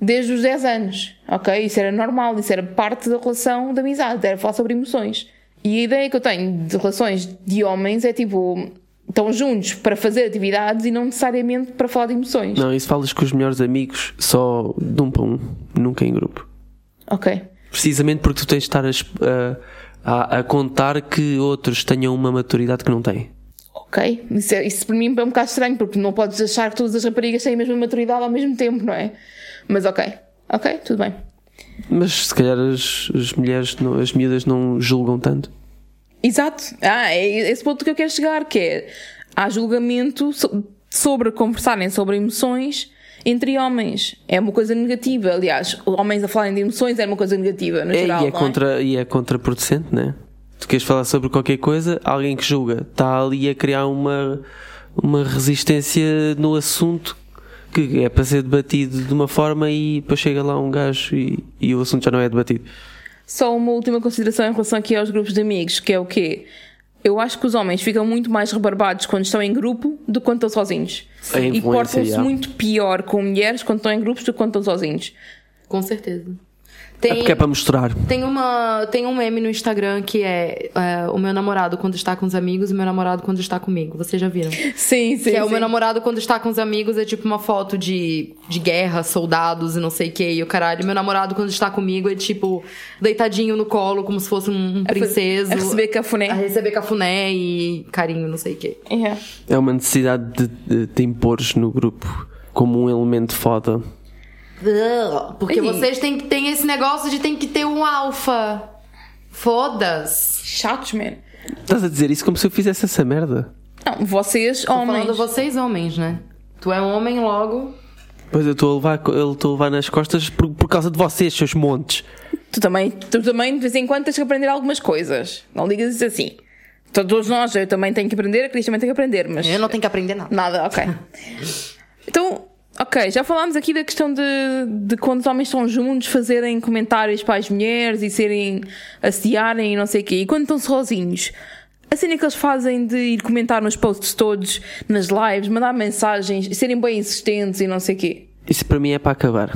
desde os 10 anos, ok? Isso era normal, isso era parte da relação de amizade, era falar sobre emoções. E a ideia que eu tenho de relações de homens é tipo, estão juntos para fazer atividades e não necessariamente para falar de emoções. Não, isso falas com os melhores amigos só de um para um, nunca em grupo. Ok. Precisamente porque tu tens de estar a, a, a- a contar que outros tenham uma maturidade que não têm. Ok, isso, é- isso para mim é um bocado estranho, porque não podes achar que todas as raparigas têm a mesma maturidade ao mesmo tempo, não é? Mas ok, ok, tudo bem. Mas se calhar as, as mulheres, não- as miúdas não julgam tanto. Exato. Ah, é esse ponto que eu quero chegar, que é há julgamento so- sobre conversarem sobre emoções entre homens. É uma coisa negativa. Aliás, homens a falarem de emoções é uma coisa negativa, no É, geral. e, é não contra, e é contraproducente, né? Tu queres falar sobre qualquer coisa, alguém que julga está ali a criar uma, uma resistência no assunto que é para ser debatido de uma forma e depois chega lá um gajo e, e o assunto já não é debatido. Só uma última consideração em relação aqui aos grupos de amigos, que é o quê? Eu acho que os homens ficam muito mais rebarbados quando estão em grupo do que quando estão sozinhos. E portam-se já. muito pior com mulheres quando estão em grupos do que quando estão sozinhos. Com certeza. É Tem, porque é para mostrar. tem, uma, tem um meme no Instagram que é, é, o meu namorado quando está com os amigos e o meu namorado quando está comigo. Vocês já viram? Sim, sim. Que é o meu namorado quando está com os amigos, é tipo uma foto de, de guerra, soldados e não sei o que, e o caralho. Meu namorado quando está comigo é tipo deitadinho no colo, como se fosse um, um princeso. A receber cafuné. A receber cafuné e carinho, não sei o que. É. É uma necessidade de, de te impores no grupo como um elemento foda. Porque Ih. vocês têm que ter esse negócio de tem que ter um alfa. Foda-se. Chatos, man. Estás a dizer isso como se eu fizesse essa merda? Não, vocês, Tô homens. falando vocês homens, né? Tu é um homem logo. Pois eu estou a levar, eu estou a levar nas costas por, por causa de vocês, seus montes. Tu também, tu também, de vez em quando, tens que aprender algumas coisas. Não digas isso assim. Todos nós, eu também tenho que aprender, a Cris também tem que aprender, mas. Eu não tenho que aprender nada. Nada, ok. Então, ok, já falámos aqui da questão de, de quando os homens estão juntos fazerem comentários para as mulheres e serem assediarem e não sei o quê. E quando estão sozinhos, a cena que eles fazem de ir comentar nos posts todos, nas lives, mandar mensagens, serem bem insistentes e não sei o quê. Isso para mim é para acabar.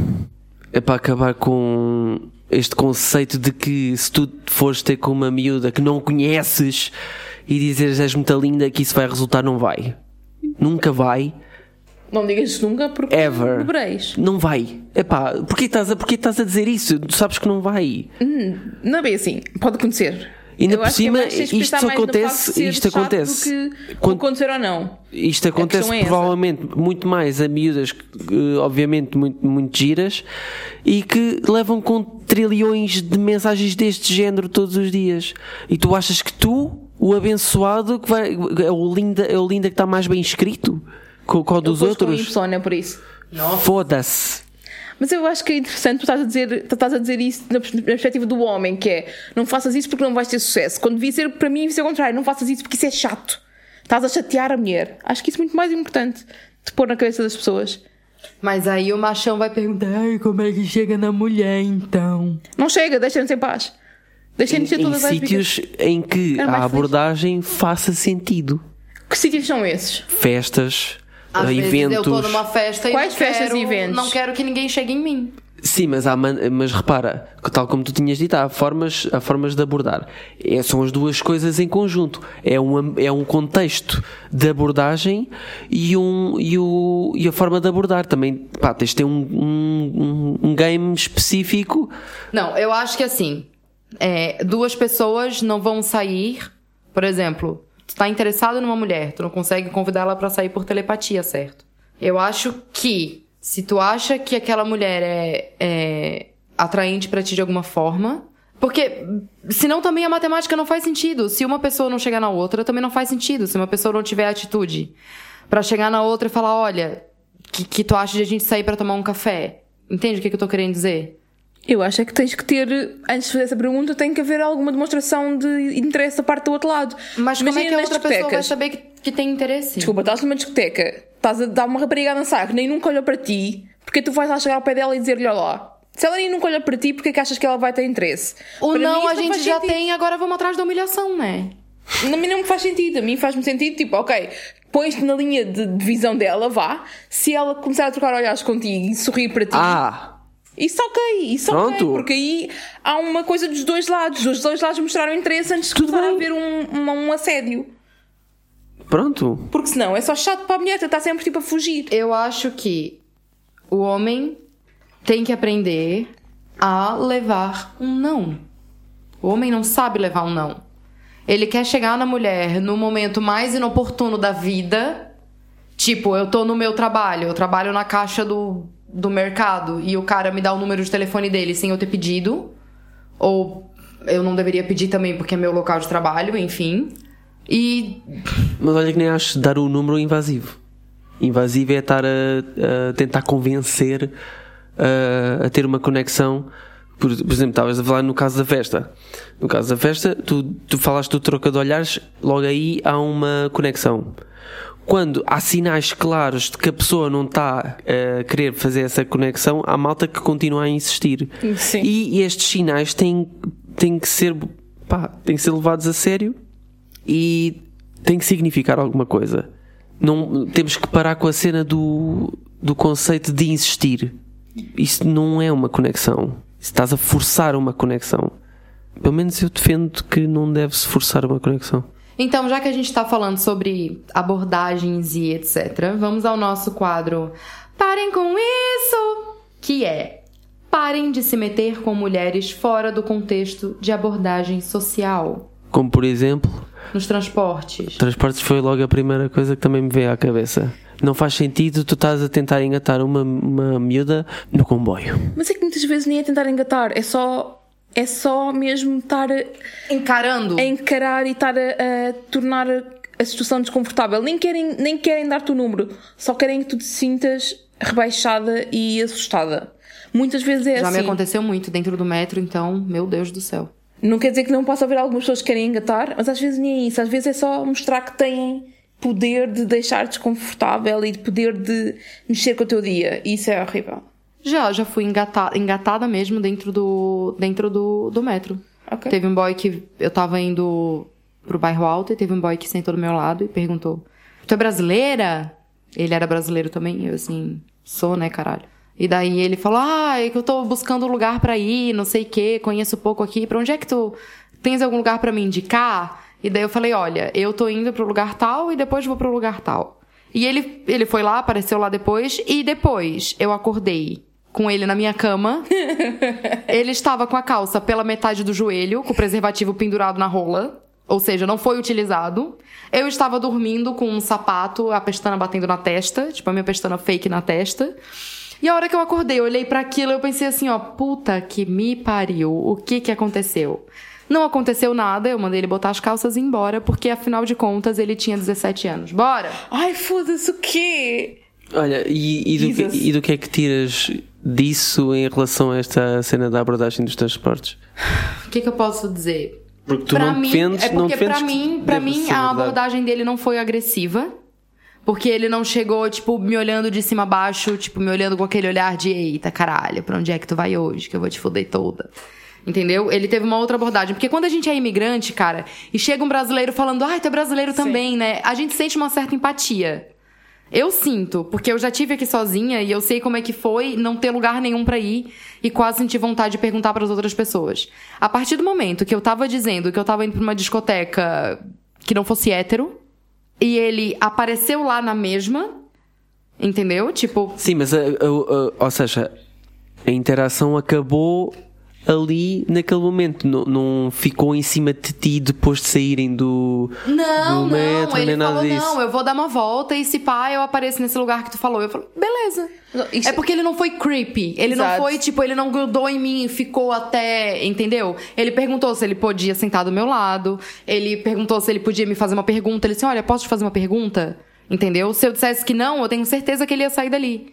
É para acabar com este conceito de que se tu fores ter com uma miúda que não conheces e dizeres és muito linda que isso vai resultar, não vai. Nunca vai. Não digas nunca porque Ever. Não vai. Epá, porquê estás a, porquê estás a dizer isso? Tu sabes que não vai. Não é bem assim. Pode acontecer. Ainda Eu por é cima, de isto acontece- isto acontece. Quando- acontecer ou não. Isto acontece é essa. provavelmente muito mais a miúdas, obviamente, muito, muito giras e que levam com trilhões de mensagens deste género todos os dias. E tu achas que tu, o abençoado, que vai, é, o linda, é o linda que está mais bem escrito com, com o dos Eu pus com outros? Y, é por isso. Foda-se. Mas eu acho que é interessante tu estás a dizer, tu estás a dizer isso na pers- na perspectiva do homem, que é não faças isso porque não vais ter sucesso. Quando devia ser para mim, devia ser o contrário, não faças isso porque isso é chato. Estás a chatear a mulher. Acho que isso é muito mais importante de pôr na cabeça das pessoas. Mas aí o machão vai perguntar, como é que chega na mulher então? Não chega, deixem-nos em paz. Deixem-nos ser Em todas as sítios em que a feliz. abordagem faça sentido. Que sítios são esses? Festas, Às vezes eventos. eu tô numa festa Quais e não festas quero, e eventos? não quero que ninguém chegue em mim. Sim, mas, há man- mas repara, que tal como tu tinhas dito, há formas, há formas de abordar. É, são as duas coisas em conjunto. É um, é um contexto de abordagem e, um, e, o, e a forma de abordar. Também, pá, tens de ter um, um, um- um game específico. Não, eu acho que assim, é, duas pessoas não vão sair, por exemplo, tu tá interessado numa mulher, tu não consegue convidar ela pra sair por telepatia, certo? Eu acho que se tu acha que aquela mulher é, é atraente pra ti de alguma forma, porque senão também a matemática não faz sentido. Se uma pessoa não chegar na outra, também não faz sentido. Se uma pessoa não tiver atitude pra chegar na outra e falar, olha, que, que tu acha de a gente sair pra tomar um café? Entende o que, que eu tô querendo dizer? Eu acho é que tens que ter, antes de fazer essa pergunta, tem que haver alguma demonstração de interesse da parte do outro lado. Mas como é Imagina que a outra pessoa vai discotecas. saber que, que tem interesse? Desculpa, estás numa discoteca, estás a dar uma rapariga a dançar que nem nunca olhou para ti, porque tu vais lá chegar ao pé dela e dizer-lhe: olha lá, se ela nem nunca olha para ti, porque é que achas que ela vai ter interesse? O Para não mim, a gente já sentido. tem, agora vamos atrás da humilhação, né? A mim não me faz sentido, a mim faz-me sentido, tipo, ok, pões-te na linha de, de visão dela, vá. Se ela começar a trocar olhares contigo e sorrir para ti, Ah! Isso ok, isso ok, Pronto. porque aí há uma coisa dos dois lados, os dois lados mostraram interesse antes de Tudo começar a haver um, uma- um assédio. Pronto. Porque senão é só chato para a mulher, está sempre tipo a fugir. Eu acho que o homem tem que aprender a levar um não. O homem não sabe levar um não. Ele quer chegar na mulher no momento mais inoportuno da vida. Tipo, eu tô no meu trabalho, eu trabalho na caixa do, do mercado e o cara me dá o número de telefone dele sem eu ter pedido. Ou eu não deveria pedir também porque é meu local de trabalho, enfim. E Mas olha que nem acho dar o número invasivo. Invasivo é estar a, a tentar convencer a, a ter uma conexão. Por, por exemplo, estavas a falar no caso da festa. No caso da festa, tu, tu falaste do troca de olhares, logo aí há uma conexão. Quando há sinais claros de que a pessoa não está a querer fazer essa conexão, há malta que continua a insistir. Sim. E estes sinais têm, têm que ser pá, têm que ser levados a sério e tem que significar alguma coisa. Não, temos que parar com a cena do, do conceito de insistir. Isso não é uma conexão. Estás a forçar uma conexão. Pelo menos eu defendo que não deve-se forçar uma conexão. Então, já que a gente tá falando sobre abordagens e etc., vamos ao nosso quadro Parem com isso! Que é Parem de se meter com mulheres fora do contexto de abordagem social. Como por exemplo, Nos transportes. transportes foi logo a primeira coisa que também me veio à cabeça. Não faz sentido tu estás a tentar engatar uma, uma miúda no comboio. Mas é que muitas vezes nem é tentar engatar, é só, é só mesmo estar a, Encarando. a encarar e estar a, a tornar a, situação desconfortável. Nem querem, nem querem dar-te o número, só querem que tu te sintas rebaixada e assustada. Muitas vezes é Já assim. me aconteceu muito dentro do metro, então, meu Deus do céu. Não quer dizer que não possa haver algumas pessoas que querem engatar, mas às vezes nem é isso. Às vezes é só mostrar que têm poder de deixar desconfortável e de poder de mexer com o teu dia. E isso é horrível. Já, já fui engata- engatada mesmo dentro do, dentro do, do metro. Ok. Teve um boy que eu tava indo pro bairro alto e teve um boy que sentou do meu lado e perguntou: Tu é brasileira? Ele era brasileiro também, eu assim, sou, né, caralho. E daí ele falou: Ah, é que eu tô buscando lugar pra ir, não sei o quê, conheço pouco aqui. Pra onde é que tu tens algum lugar pra me indicar? E daí eu falei: Olha, eu tô indo pro lugar tal e depois vou pro lugar tal. E ele, ele foi lá, apareceu lá depois, e depois eu acordei com ele na minha cama. ele estava com a calça pela metade do joelho, com o preservativo pendurado na rola. Ou seja, não foi utilizado. Eu estava dormindo com um sapato, a pestana batendo na testa, tipo a minha pestana fake na testa. E a hora que eu acordei, eu olhei para aquilo, eu pensei assim, ó, puta que me pariu. O que que aconteceu? Não aconteceu nada, eu mandei ele botar as calças e ir embora, porque afinal de contas ele tinha 17 anos. Bora! Ai, foda-se, o quê? Olha, e, e, do que, e do que é que tiras disso em relação a esta cena da abordagem dos transportes? O que que eu posso dizer? Porque tu Pra não mim, defendes, é porque que mim, deve mim a abordagem dele não foi agressiva. Porque ele não chegou, tipo, me olhando de cima a baixo, tipo, me olhando com aquele olhar de eita, caralho, pra onde é que tu vai hoje? Que eu vou te foder toda. Entendeu? Ele teve uma outra abordagem. Porque quando a gente é imigrante, cara, e chega um brasileiro falando, ai, tu é brasileiro também, né? A gente sente uma certa empatia. Eu sinto, porque eu já tive aqui sozinha e eu sei como é que foi não ter lugar nenhum pra ir e quase senti vontade de perguntar pras outras pessoas. A partir do momento que eu tava dizendo que eu tava indo pra uma discoteca que não fosse hétero e ele apareceu lá na mesma, entendeu? Tipo, Sim, mas a- ou seja, a interação acabou ali naquele momento, não, não ficou em cima de ti depois de saírem do, não, do metro, não, ele nem nada falou disso. não, eu vou dar uma volta e se pá, eu apareço nesse lugar que tu falou. Eu falei, beleza. Isso- É porque ele não foi creepy. Ele Exato. não foi, tipo, ele não grudou em mim e ficou até. Entendeu? Ele perguntou se ele podia sentar do meu lado. Ele perguntou se ele podia me fazer uma pergunta. Ele disse: Olha, posso te fazer uma pergunta? Entendeu? Se eu dissesse que não, eu tenho certeza que ele ia sair dali.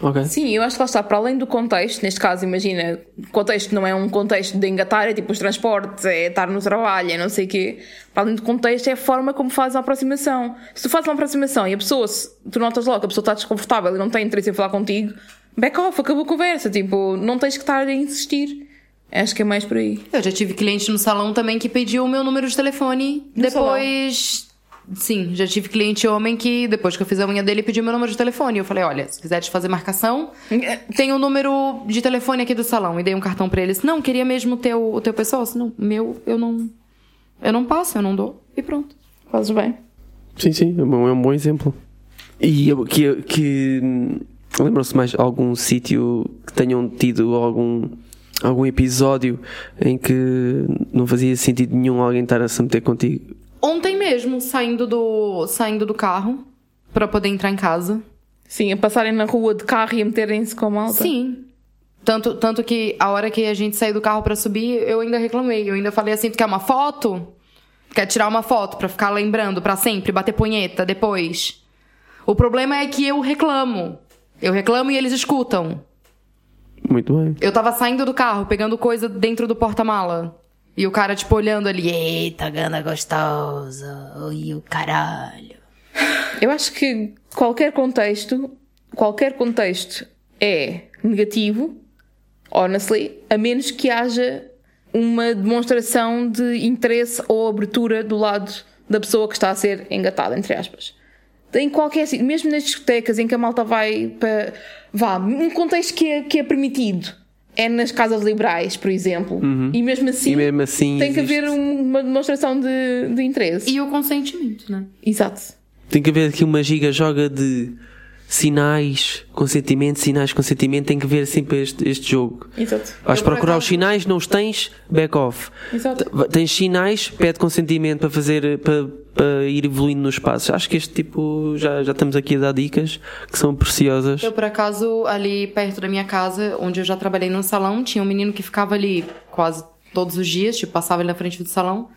Ok. Sim, eu acho que lá está, para além do contexto, neste caso, imagina, o contexto não é um contexto de engatar, é tipo os transportes, é estar no trabalho, é não sei o quê. Para além do contexto, é a forma como fazes a aproximação. Se tu fazes uma aproximação e a pessoa, se, tu notas logo que a pessoa está desconfortável e não tem interesse em falar contigo, back off, acabou a conversa. Tipo, não tens que estar a insistir. Acho que é mais por aí. Eu já tive cliente no salão também que pediu o meu número de telefone. No depois. Sim, já tive cliente homem que, depois que eu fiz a unha dele, pediu meu número de telefone. Eu falei: olha, se quiser te fazer marcação, tem o número de telefone aqui do salão. E dei um cartão pra eles. Não, queria mesmo o teu, o teu pessoal. Não, meu, eu não. Eu não passo, eu não dou. E pronto. Fazes bem. Sim, sim, é um bom, é um bom exemplo. E eu- que, que lembram-se mais de algum sítio que tenham tido algum, algum episódio em que não fazia sentido nenhum alguém estar a se meter contigo? Ontem mesmo, saindo do, saindo do carro, pra poder entrar em casa. Sim, a passarem na rua de carro e a meterem-se com a malta. Sim. Tanto, tanto que a hora que a gente saiu do carro pra subir, eu ainda reclamei. Eu ainda falei assim: tu quer uma foto? Quer tirar uma foto pra ficar lembrando pra sempre, bater punheta depois? O problema é que eu reclamo. Eu reclamo e eles escutam. Muito bem. Eu tava saindo do carro, pegando coisa dentro do porta-mala. E o cara, tipo, olhando ali. Eita, gana gostosa. Oi, o caralho. Eu acho que qualquer contexto, qualquer contexto é negativo, honestly, a menos que haja uma demonstração de interesse ou abertura do lado da pessoa que está a ser engatada, entre aspas. Em qualquer mesmo nas discotecas em que a malta vai para. Vá, um contexto que é, que é permitido. É nas casas liberais, por exemplo. E mesmo assim, E mesmo assim tem que existe. haver um- uma demonstração de, de interesse. E o consentimento, né? Exato. Tem que haver aqui uma giga joga de sinais, consentimento, sinais, consentimento. Tem que haver sempre este, este jogo. Exato. Vais Eu, procurar os sinais, não os tens, back off. Exato. Tens sinais, pede consentimento para fazer, para, para ir evoluindo nos passos. Acho que este tipo, já, já estamos aqui a dar dicas que são preciosas. Eu, por acaso, ali perto da minha casa, onde eu já trabalhei no salão, tinha um menino que ficava ali quase todos os dias, tipo, passava ali na frente do salão.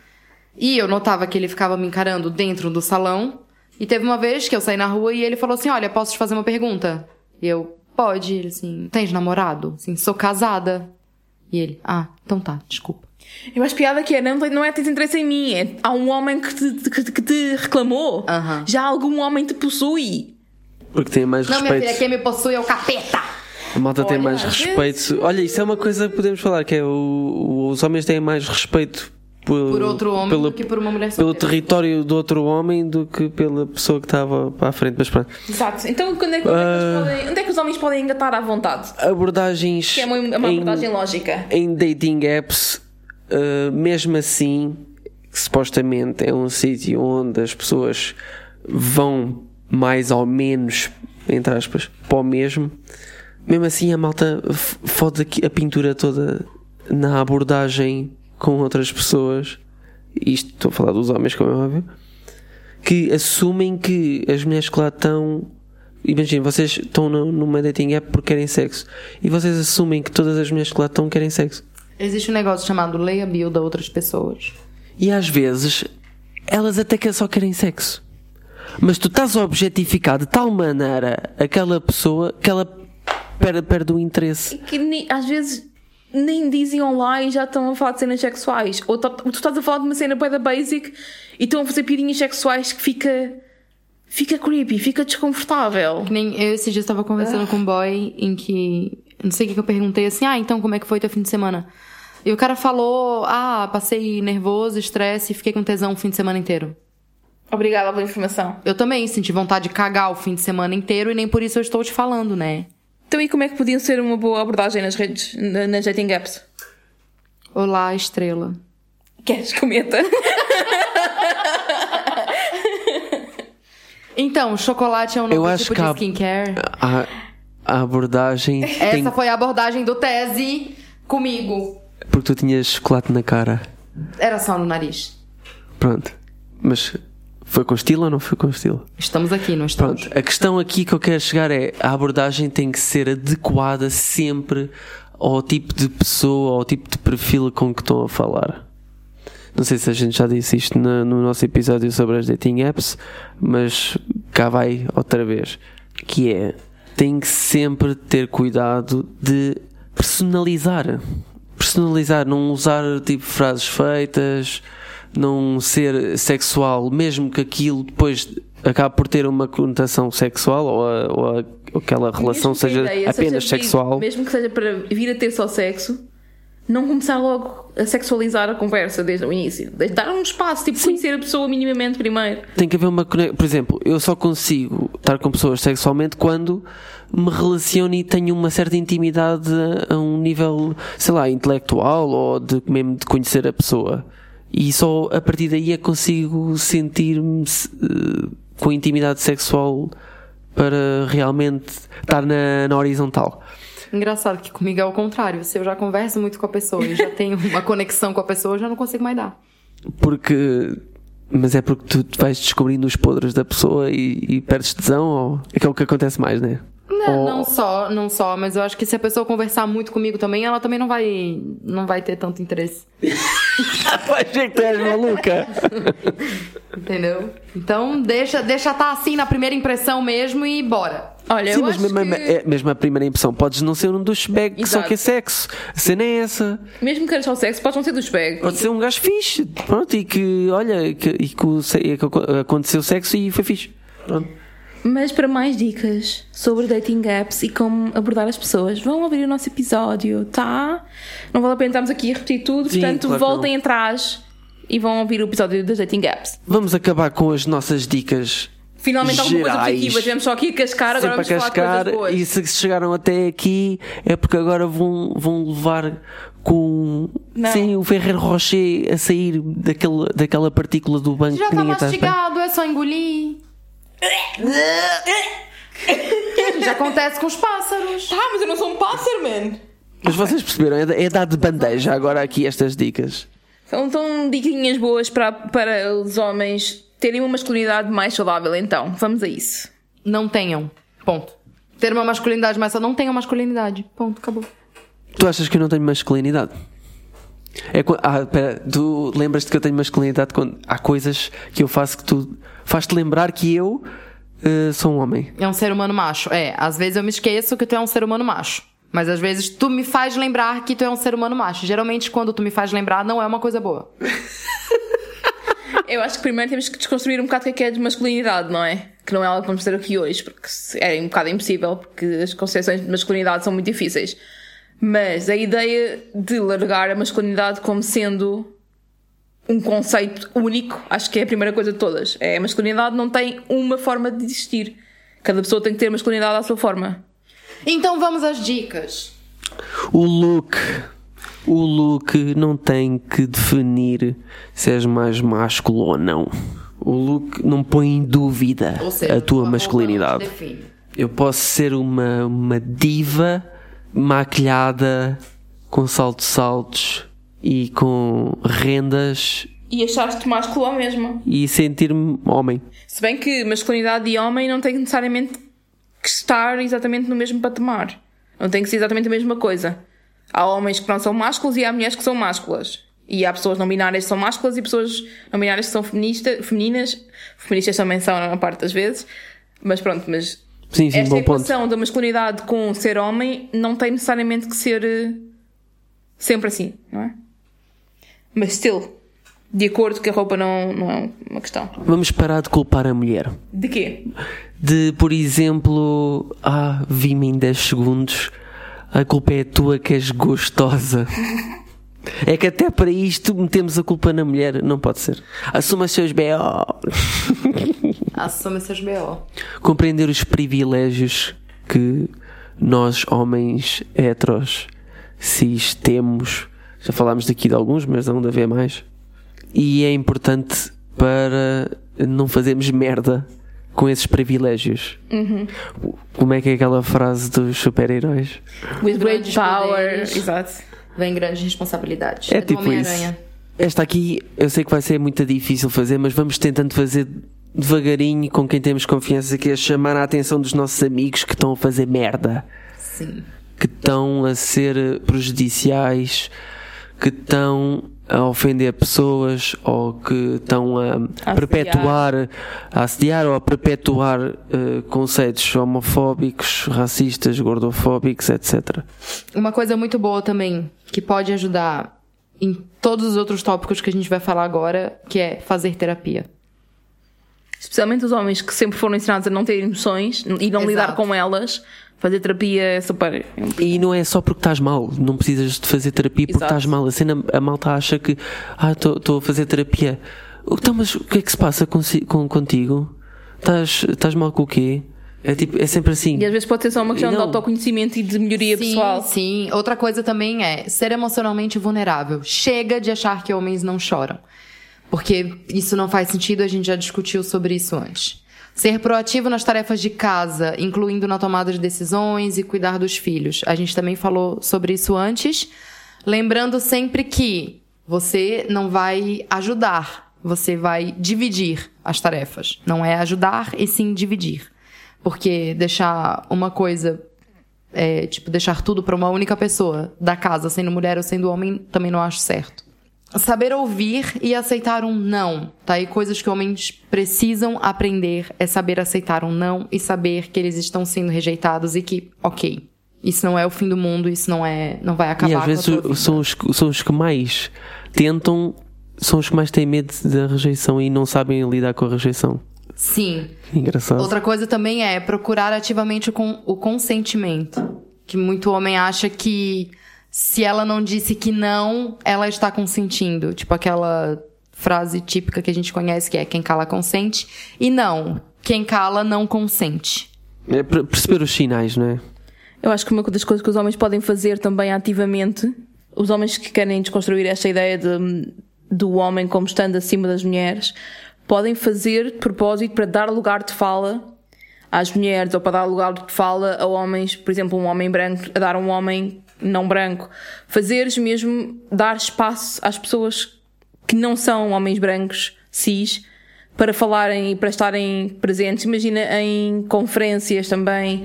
E eu notava que ele ficava me encarando dentro do salão. E teve uma vez que eu saí na rua e ele falou assim: Olha, posso te fazer uma pergunta? E eu, pode. Ele assim, tens namorado? Assim, sou casada. E ele, ah, então tá, desculpa. Eu acho piada que é, não, não é teres interesse em mim, é há um homem que te, que, que te reclamou. Já algum homem te possui. Porque tem mais Não, minha respeito. filha, quem me possui é o capeta. A malta tem mais respeito. Olha, isso é uma coisa que podemos falar, que é o, os homens têm mais respeito por, Por outro homem pelo, do que por uma mulher pelo solteira. território do outro homem do que pela pessoa que estava para a frente. Mas pronto. Exato. Então quando é que, onde, é Ah. podem- onde é que os homens podem engatar à vontade? Abordagens Que é uma, uma em- abordagem lógica. em dating apps, uh, mesmo assim, supostamente é um sítio onde as pessoas vão mais ou menos, entre aspas, para o mesmo, mesmo assim a malta fode a pintura toda na abordagem com outras pessoas. Isto estou a falar dos homens, como é óbvio, que assumem que as mulheres que lá estão. Imagina, vocês estão no- numa dating app porque querem sexo e vocês assumem que todas as mulheres que lá estão querem sexo. Existe um negócio chamado leia bio da outras pessoas. E às vezes elas até que só querem sexo. Mas tu estás a objetificar de tal maneira aquela pessoa que ela perde, perde o interesse. Que nem- às vezes nem dizem online e já estão a falar de cenas sexuais. Ou tu, tu estás a falar de uma cena bué da basic e estão a fazer pirinhas sexuais que fica. fica creepy, fica desconfortável. Que nem eu esses dias estava conversando com um boy em que. Não sei o que, que eu perguntei assim, ah, então como é que foi teu fim de semana? E o cara falou, ah, passei nervoso, estresse e fiquei com tesão o fim de semana inteiro. Obrigada pela informação. Eu também senti vontade de cagar o fim de semana inteiro e nem por isso eu estou te falando, né? Então, e como é que podiam ser uma boa abordagem nas redes, na- nas dating apps? Olá, estrela. Queres cometa? Então, chocolate é um novo Eu acho tipo de há- skincare. A, a abordagem tem. Essa foi a abordagem do tese comigo. Porque tu tinhas chocolate na cara. Era só no nariz. Pronto. Mas foi com estilo ou não foi com estilo? Estamos aqui, não estamos? Pronto. A questão aqui que eu quero chegar é a abordagem tem que ser adequada sempre ao tipo de pessoa, ao tipo de perfil com que estão a falar. Não sei se a gente já disse isto na- no nosso episódio sobre as dating apps, mas cá vai outra vez. Que é, tem que sempre ter cuidado de personalizar. Personalizar, não usar tipo frases feitas, não ser sexual, mesmo que aquilo depois acabe por ter uma conotação sexual ou, a- ou a- ou aquela relação seja apenas seja vir- sexual. mesmo que seja para vir a ter só sexo, não começar logo a sexualizar a conversa desde o início. Dar um espaço, tipo, conhecer a pessoa minimamente primeiro. tem que haver uma conexão. Por exemplo, eu só consigo estar com pessoas sexualmente quando me relaciono e tenho uma certa intimidade a, a um nível, sei lá, intelectual ou de mesmo de conhecer a pessoa. E só a partir daí é que consigo sentir-me eh, com intimidade sexual para realmente estar na, na horizontal. Engraçado que comigo é o contrário. Se eu já converso muito com a pessoa e já tenho uma conexão com a pessoa, eu já não consigo mais dar. Porque. Mas é porque tu vais descobrindo os podres da pessoa e, e perdes tesão ou é que é o que acontece mais, né? Não, Ou- não só, não só, mas eu acho que se a pessoa conversar muito comigo também, ela também não vai, não vai ter tanto interesse. Vai ver que tu és maluca. Entendeu? Então, deixa, deixa tá assim na primeira impressão mesmo e bora. Olha, Sim, eu mas acho mesmo, que... é, mesmo a primeira impressão podes não ser um douchebag que só quer sexo. A cena é essa. Mesmo que só sexo, podes não ser do spag. Pode ser um gajo fixe. Pronto, e que, olha, e que, e que, o e que aconteceu sexo e foi fixe. Pronto. Mas para mais dicas sobre dating apps e como abordar as pessoas, vão ouvir o nosso episódio, tá? Não vale a pena estarmos aqui a repetir tudo, Sim, portanto claro voltem atrás e vão ouvir o episódio das dating apps. Vamos acabar com as nossas dicas. Finalmente alguma coisa positiva, tivemos só aqui a cascar, agora Sempre a vamos falar de cascar coisas boas. e se chegaram até aqui é porque agora vão, vão levar com Não. sim, o Ferreiro Rocher a sair daquele, daquela partícula do banco Já que tá está esperar. mastigado, é só engolir. Já acontece com os pássaros. Tá, mas eu não sou um pássaro, man! Mas vocês perceberam, é, é dar de bandeja agora aqui estas dicas. São tão diquinhas boas para, para os homens terem uma masculinidade mais saudável, então. Vamos a isso. Não tenham. Ponto. Ter uma masculinidade, mas só não tenham masculinidade. Ponto, acabou. Tu achas que eu não tenho masculinidade? É, ah, pera, tu lembras-te que eu tenho masculinidade quando há coisas que eu faço que tu faz-te lembrar que eu eh, sou um homem. É um ser humano macho. É, às vezes eu me esqueço que tu é um ser humano macho. Mas às vezes tu me faz lembrar que tu é um ser humano macho. Geralmente, quando tu me faz lembrar, não é uma coisa boa. Eu acho que primeiro temos que desconstruir um bocado o que é que é de masculinidade, não é? Que não é algo que vamos ter aqui hoje, porque é um bocado impossível, porque as concepções de masculinidade são muito difíceis. Mas a ideia de largar a masculinidade como sendo um conceito único, acho que é a primeira coisa de todas. É, a masculinidade não tem uma forma de existir. Cada pessoa tem que ter masculinidade à sua forma. Então vamos às dicas. O look. O look não tem que definir se és mais másculo ou não. O look não põe em dúvida seja, a tua masculinidade. Eu posso ser uma, uma diva maquilhada com saltos-saltos e com rendas E achaste-te másculo ao mesmo. e sentir-me homem. Se bem que masculinidade e homem não tem necessariamente que estar exatamente no mesmo patamar. Não tem que ser exatamente a mesma coisa. Há homens que não são másculos e há mulheres que são másculas. E há pessoas não binárias que são másculas e pessoas não binárias que são feminista, femininas. Feministas também são, na parte das vezes. Mas pronto, mas Sim, sim, esta bom ponto. equação da masculinidade com ser homem não tem necessariamente que ser eh, sempre assim, não é? Mas still, de acordo que a roupa não, não é uma questão. Vamos parar de culpar a mulher. De quê? De, por exemplo, ah, vi-me em 10 segundos, a culpa é tua que és gostosa. É que até para isto metemos a culpa na mulher, não pode ser. Assuma os seus B.O. Assume seus BO. Compreender os privilégios que nós, homens heteros, cis, temos. Já falámos daqui de alguns, mas não de haver mais. E é importante para não fazermos merda com esses privilégios. Como é que é aquela frase dos super-heróis? With great Grandes power. Exato. Vem grandes responsabilidades. É do tipo isso. Homem-Aranha. Esta aqui eu sei que vai ser muito difícil fazer, mas vamos tentando fazer devagarinho com quem temos confiança, que é chamar a atenção dos nossos amigos que estão a fazer merda, Sim. que estão a ser prejudiciais, que estão a ofender pessoas ou que estão a, A perpetuar, a assediar ou a perpetuar eh, conceitos homofóbicos, racistas, gordofóbicos, etc. Uma coisa muito boa também, que pode ajudar em todos os outros tópicos que a gente vai falar agora, que é fazer terapia. Especialmente os homens que sempre foram ensinados a não ter emoções e não Exato. lidar com elas. Fazer terapia é super. E não é só porque estás mal, não precisas de fazer terapia porque Exato. estás mal. A cena, a malta acha que, ah, estou a fazer terapia. Então, mas o que é que se passa com, contigo? Estás estás mal com o quê? É, tipo, é sempre assim. E às vezes pode ser só uma questão E de não. autoconhecimento e de melhoria sim, pessoal. sim. Outra coisa também é ser emocionalmente vulnerável. Chega de achar que homens não choram. Porque isso não faz sentido, a gente já discutiu sobre isso antes. Ser proativo nas tarefas de casa, incluindo na tomada de decisões e cuidar dos filhos. A gente também falou sobre isso antes. Lembrando sempre que você não vai ajudar, você vai dividir as tarefas. Não é ajudar, e sim dividir. Porque deixar uma coisa é, tipo, deixar tudo pra uma única pessoa da casa, sendo mulher ou sendo homem, também não acho certo. Saber ouvir e aceitar um não, tá? E coisas que homens precisam aprender é saber aceitar um não e saber que eles estão sendo rejeitados e que, ok, isso não é o fim do mundo, isso não é, não vai acabar e às com vezes são os, que- são os que mais tentam, são os que mais têm medo da rejeição e não sabem lidar com a rejeição. Sim. Engraçado. Outra coisa também é procurar ativamente o, con- o consentimento. Que muito homem acha que se ela não disse que não, ela está consentindo. Tipo aquela frase típica que a gente conhece que é quem cala consente. E não, quem cala não consente. É per- perceber os sinais, não é? Eu acho que uma das coisas que os homens podem fazer também ativamente, os homens que querem desconstruir esta ideia de, do homem como estando acima das mulheres, podem fazer de propósito para dar lugar de fala às mulheres ou para dar lugar de fala a homens, por exemplo, um homem branco a dar a um homem não branco. Fazeres mesmo dar espaço às pessoas que não são homens brancos, cis, para falarem e para estarem presentes. Imagina em conferências também.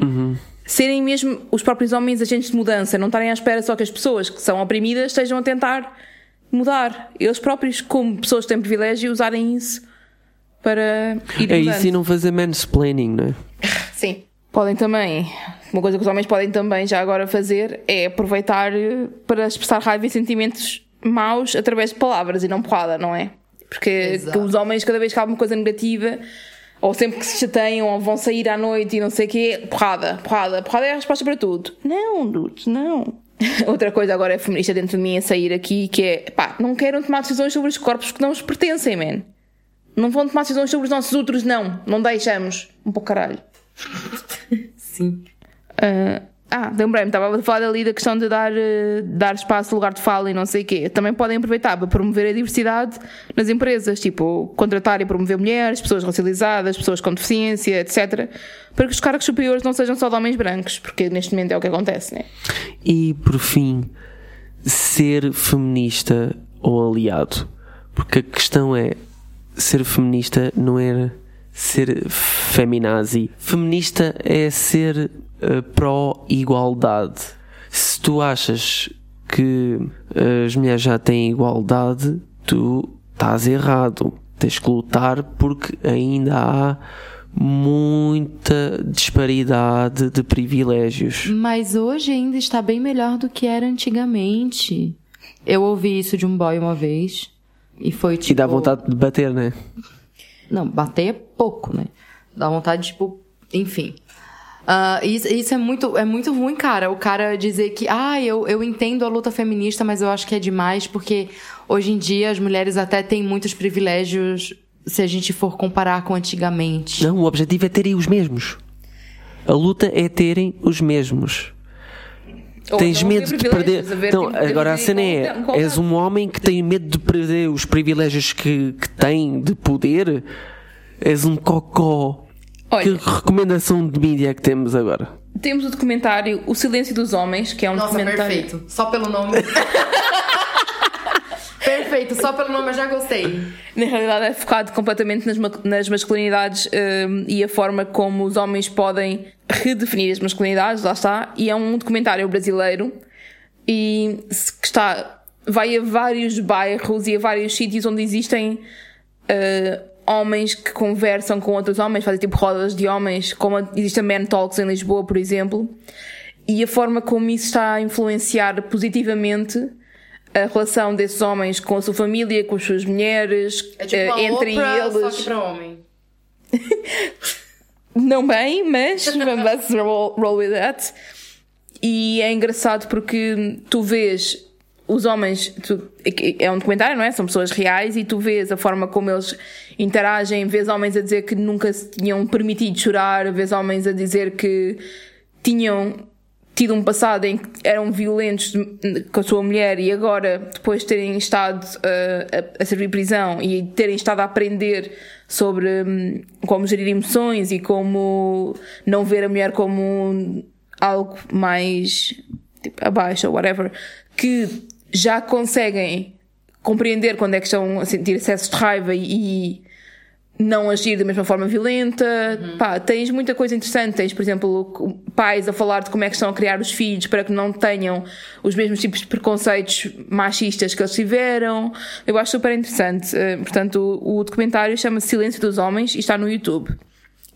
Serem mesmo os próprios homens agentes de mudança, não estarem à espera só que as pessoas que são oprimidas estejam a tentar mudar. Eles próprios, como pessoas que têm privilégio, usarem isso para ir É mudando. isso e não fazer mansplaining, não é? Sim. Podem também, uma coisa que os homens podem também já agora fazer é aproveitar eh, para expressar raiva e sentimentos maus através de palavras e não porrada, não é? Porque os homens, cada vez que há alguma coisa negativa, ou sempre que se chateiam, ou vão sair à noite e não sei o quê, porrada, porrada, porrada é a resposta para tudo. Não, dudes, não. Outra coisa agora é feminista dentro de mim a sair aqui, que é, pá, não queiram tomar decisões sobre os corpos que não os pertencem, man. Não vão tomar decisões sobre os nossos úteros, não. Não deixamos. Um pouco caralho. Sim. Uh, Ah, lembrei-me, estava a falar ali da questão de dar, eh, dar espaço, lugar de fala e não sei o quê. Também podem aproveitar para promover a diversidade nas empresas, tipo contratar e promover mulheres, pessoas racializadas, pessoas com deficiência, etc. Para que os cargos superiores não sejam só de homens brancos, porque neste momento é o que acontece, né? E por fim, ser feminista ou aliado. Porque a questão é ser feminista não é ser feminazi. Feminista é ser uh, pró-igualdade. Se tu achas que as mulheres já têm igualdade, tu estás errado. Tens que lutar porque ainda há muita disparidade de privilégios. Mas hoje ainda está bem melhor do que era antigamente. Eu ouvi isso de um boy uma vez. E foi tipo. E dá vontade de bater, né? Não, bater é pouco, né? Dá vontade, tipo, enfim. Uh, isso, isso, é muito, é muito ruim, cara. O cara dizer que, ah, eu, eu entendo a luta feminista, mas eu acho que é demais, porque hoje em dia as mulheres até têm muitos privilégios se a gente for comparar com antigamente. Não, o objetivo é terem os mesmos. A luta é terem os mesmos. Ou Tens medo de perder. Então, agora a cena é: és um homem que tem medo de perder os privilégios que, que tem de poder. És um cocó. Olha, que recomendação de mídia é que temos agora? Temos o documentário O Silêncio dos Homens, que é um Nossa, documentário. Perfeito. Só pelo nome. Perfeito, só pelo nome eu já gostei. Na realidade é focado completamente nas, nas masculinidades um, e a forma como os homens podem redefinir as masculinidades, lá está. E é um documentário brasileiro e que está, vai a vários bairros e a vários sítios onde existem uh, homens que conversam com outros homens, fazem tipo rodas de homens, como existe a Man Talks em Lisboa, por exemplo. E a forma como isso está a influenciar positivamente a relação desses homens com a sua família, com as suas mulheres, é tipo uh, entre Oprah, eles. Só que para homem. Não bem, mas let's roll, roll with that. E é engraçado porque tu vês os homens, tu, é um documentário, não é? São pessoas reais e tu vês a forma como eles interagem, vês homens a dizer que nunca se tinham permitido chorar, vês homens a dizer que tinham tido um passado em que eram violentos com a sua mulher e agora, depois de terem estado uh, a, a, servir prisão e terem estado a aprender sobre um, como gerir emoções e como não ver a mulher como algo mais tipo, abaixo ou whatever, que já conseguem compreender quando é que estão a sentir excessos de raiva e, não agir da mesma forma violenta. Uhum. Pá, tens muita coisa interessante. Tens, por exemplo, pais a falar de como é que estão a criar os filhos para que não tenham os mesmos tipos de preconceitos machistas que eles tiveram. Eu acho super interessante. Eh, portanto, o, o documentário chama-se Silêncio dos Homens e está no YouTube.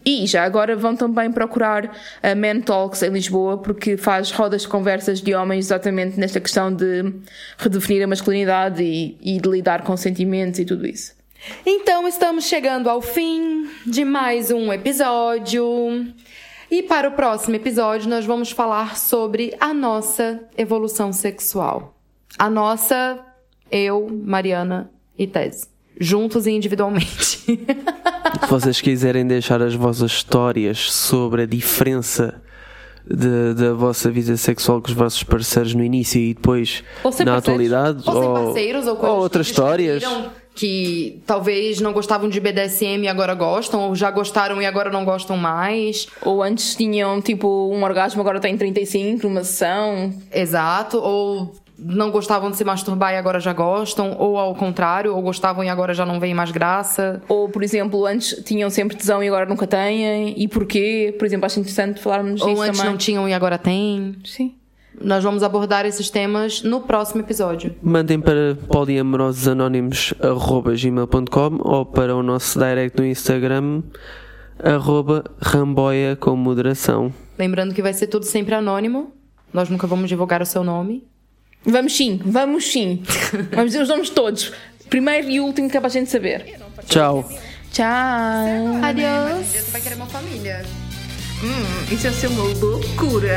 E já agora vão também procurar a Man Talks em Lisboa, porque faz rodas de conversas de homens exatamente nesta questão de redefinir a masculinidade e, e de lidar com sentimentos e tudo isso. Então estamos chegando ao fim de mais um episódio. E para o próximo episódio nós vamos falar sobre a nossa evolução sexual. A nossa, eu, Mariana e Tese. Juntos e individualmente. Se vocês quiserem deixar as vossas histórias sobre a diferença da vossa vida sexual com os vossos parceiros no início e depois na atualidade, ou, ou, parceiros, ou, ou outras histórias que talvez não gostavam de BDSM e agora gostam, ou já gostaram e agora não gostam mais. Ou antes tinham, tipo, um orgasmo, agora tem 35, uma sessão. Exato, ou não gostavam de se masturbar e agora já gostam, ou ao contrário, ou gostavam e agora já não veem mais graça. Ou, por exemplo, antes tinham sempre tesão e agora nunca têm, e porquê? Por exemplo, acho interessante falarmos disso Ou antes também. não tinham e agora têm. Sim. Nós vamos abordar esses temas no próximo episódio. Mandem para poliamorososanónimos.gmail.com ou para o nosso direct no Instagram arroba ramboia com moderação. Lembrando que vai ser tudo sempre anônimo. Nós nunca vamos divulgar o seu nome. Vamos sim, vamos sim. vamos dizer os nomes todos. Primeiro e último que é para a gente saber. Tchau. Tchau. Adeus. Você vai querer uma família. Hum, isso ia ser uma loucura.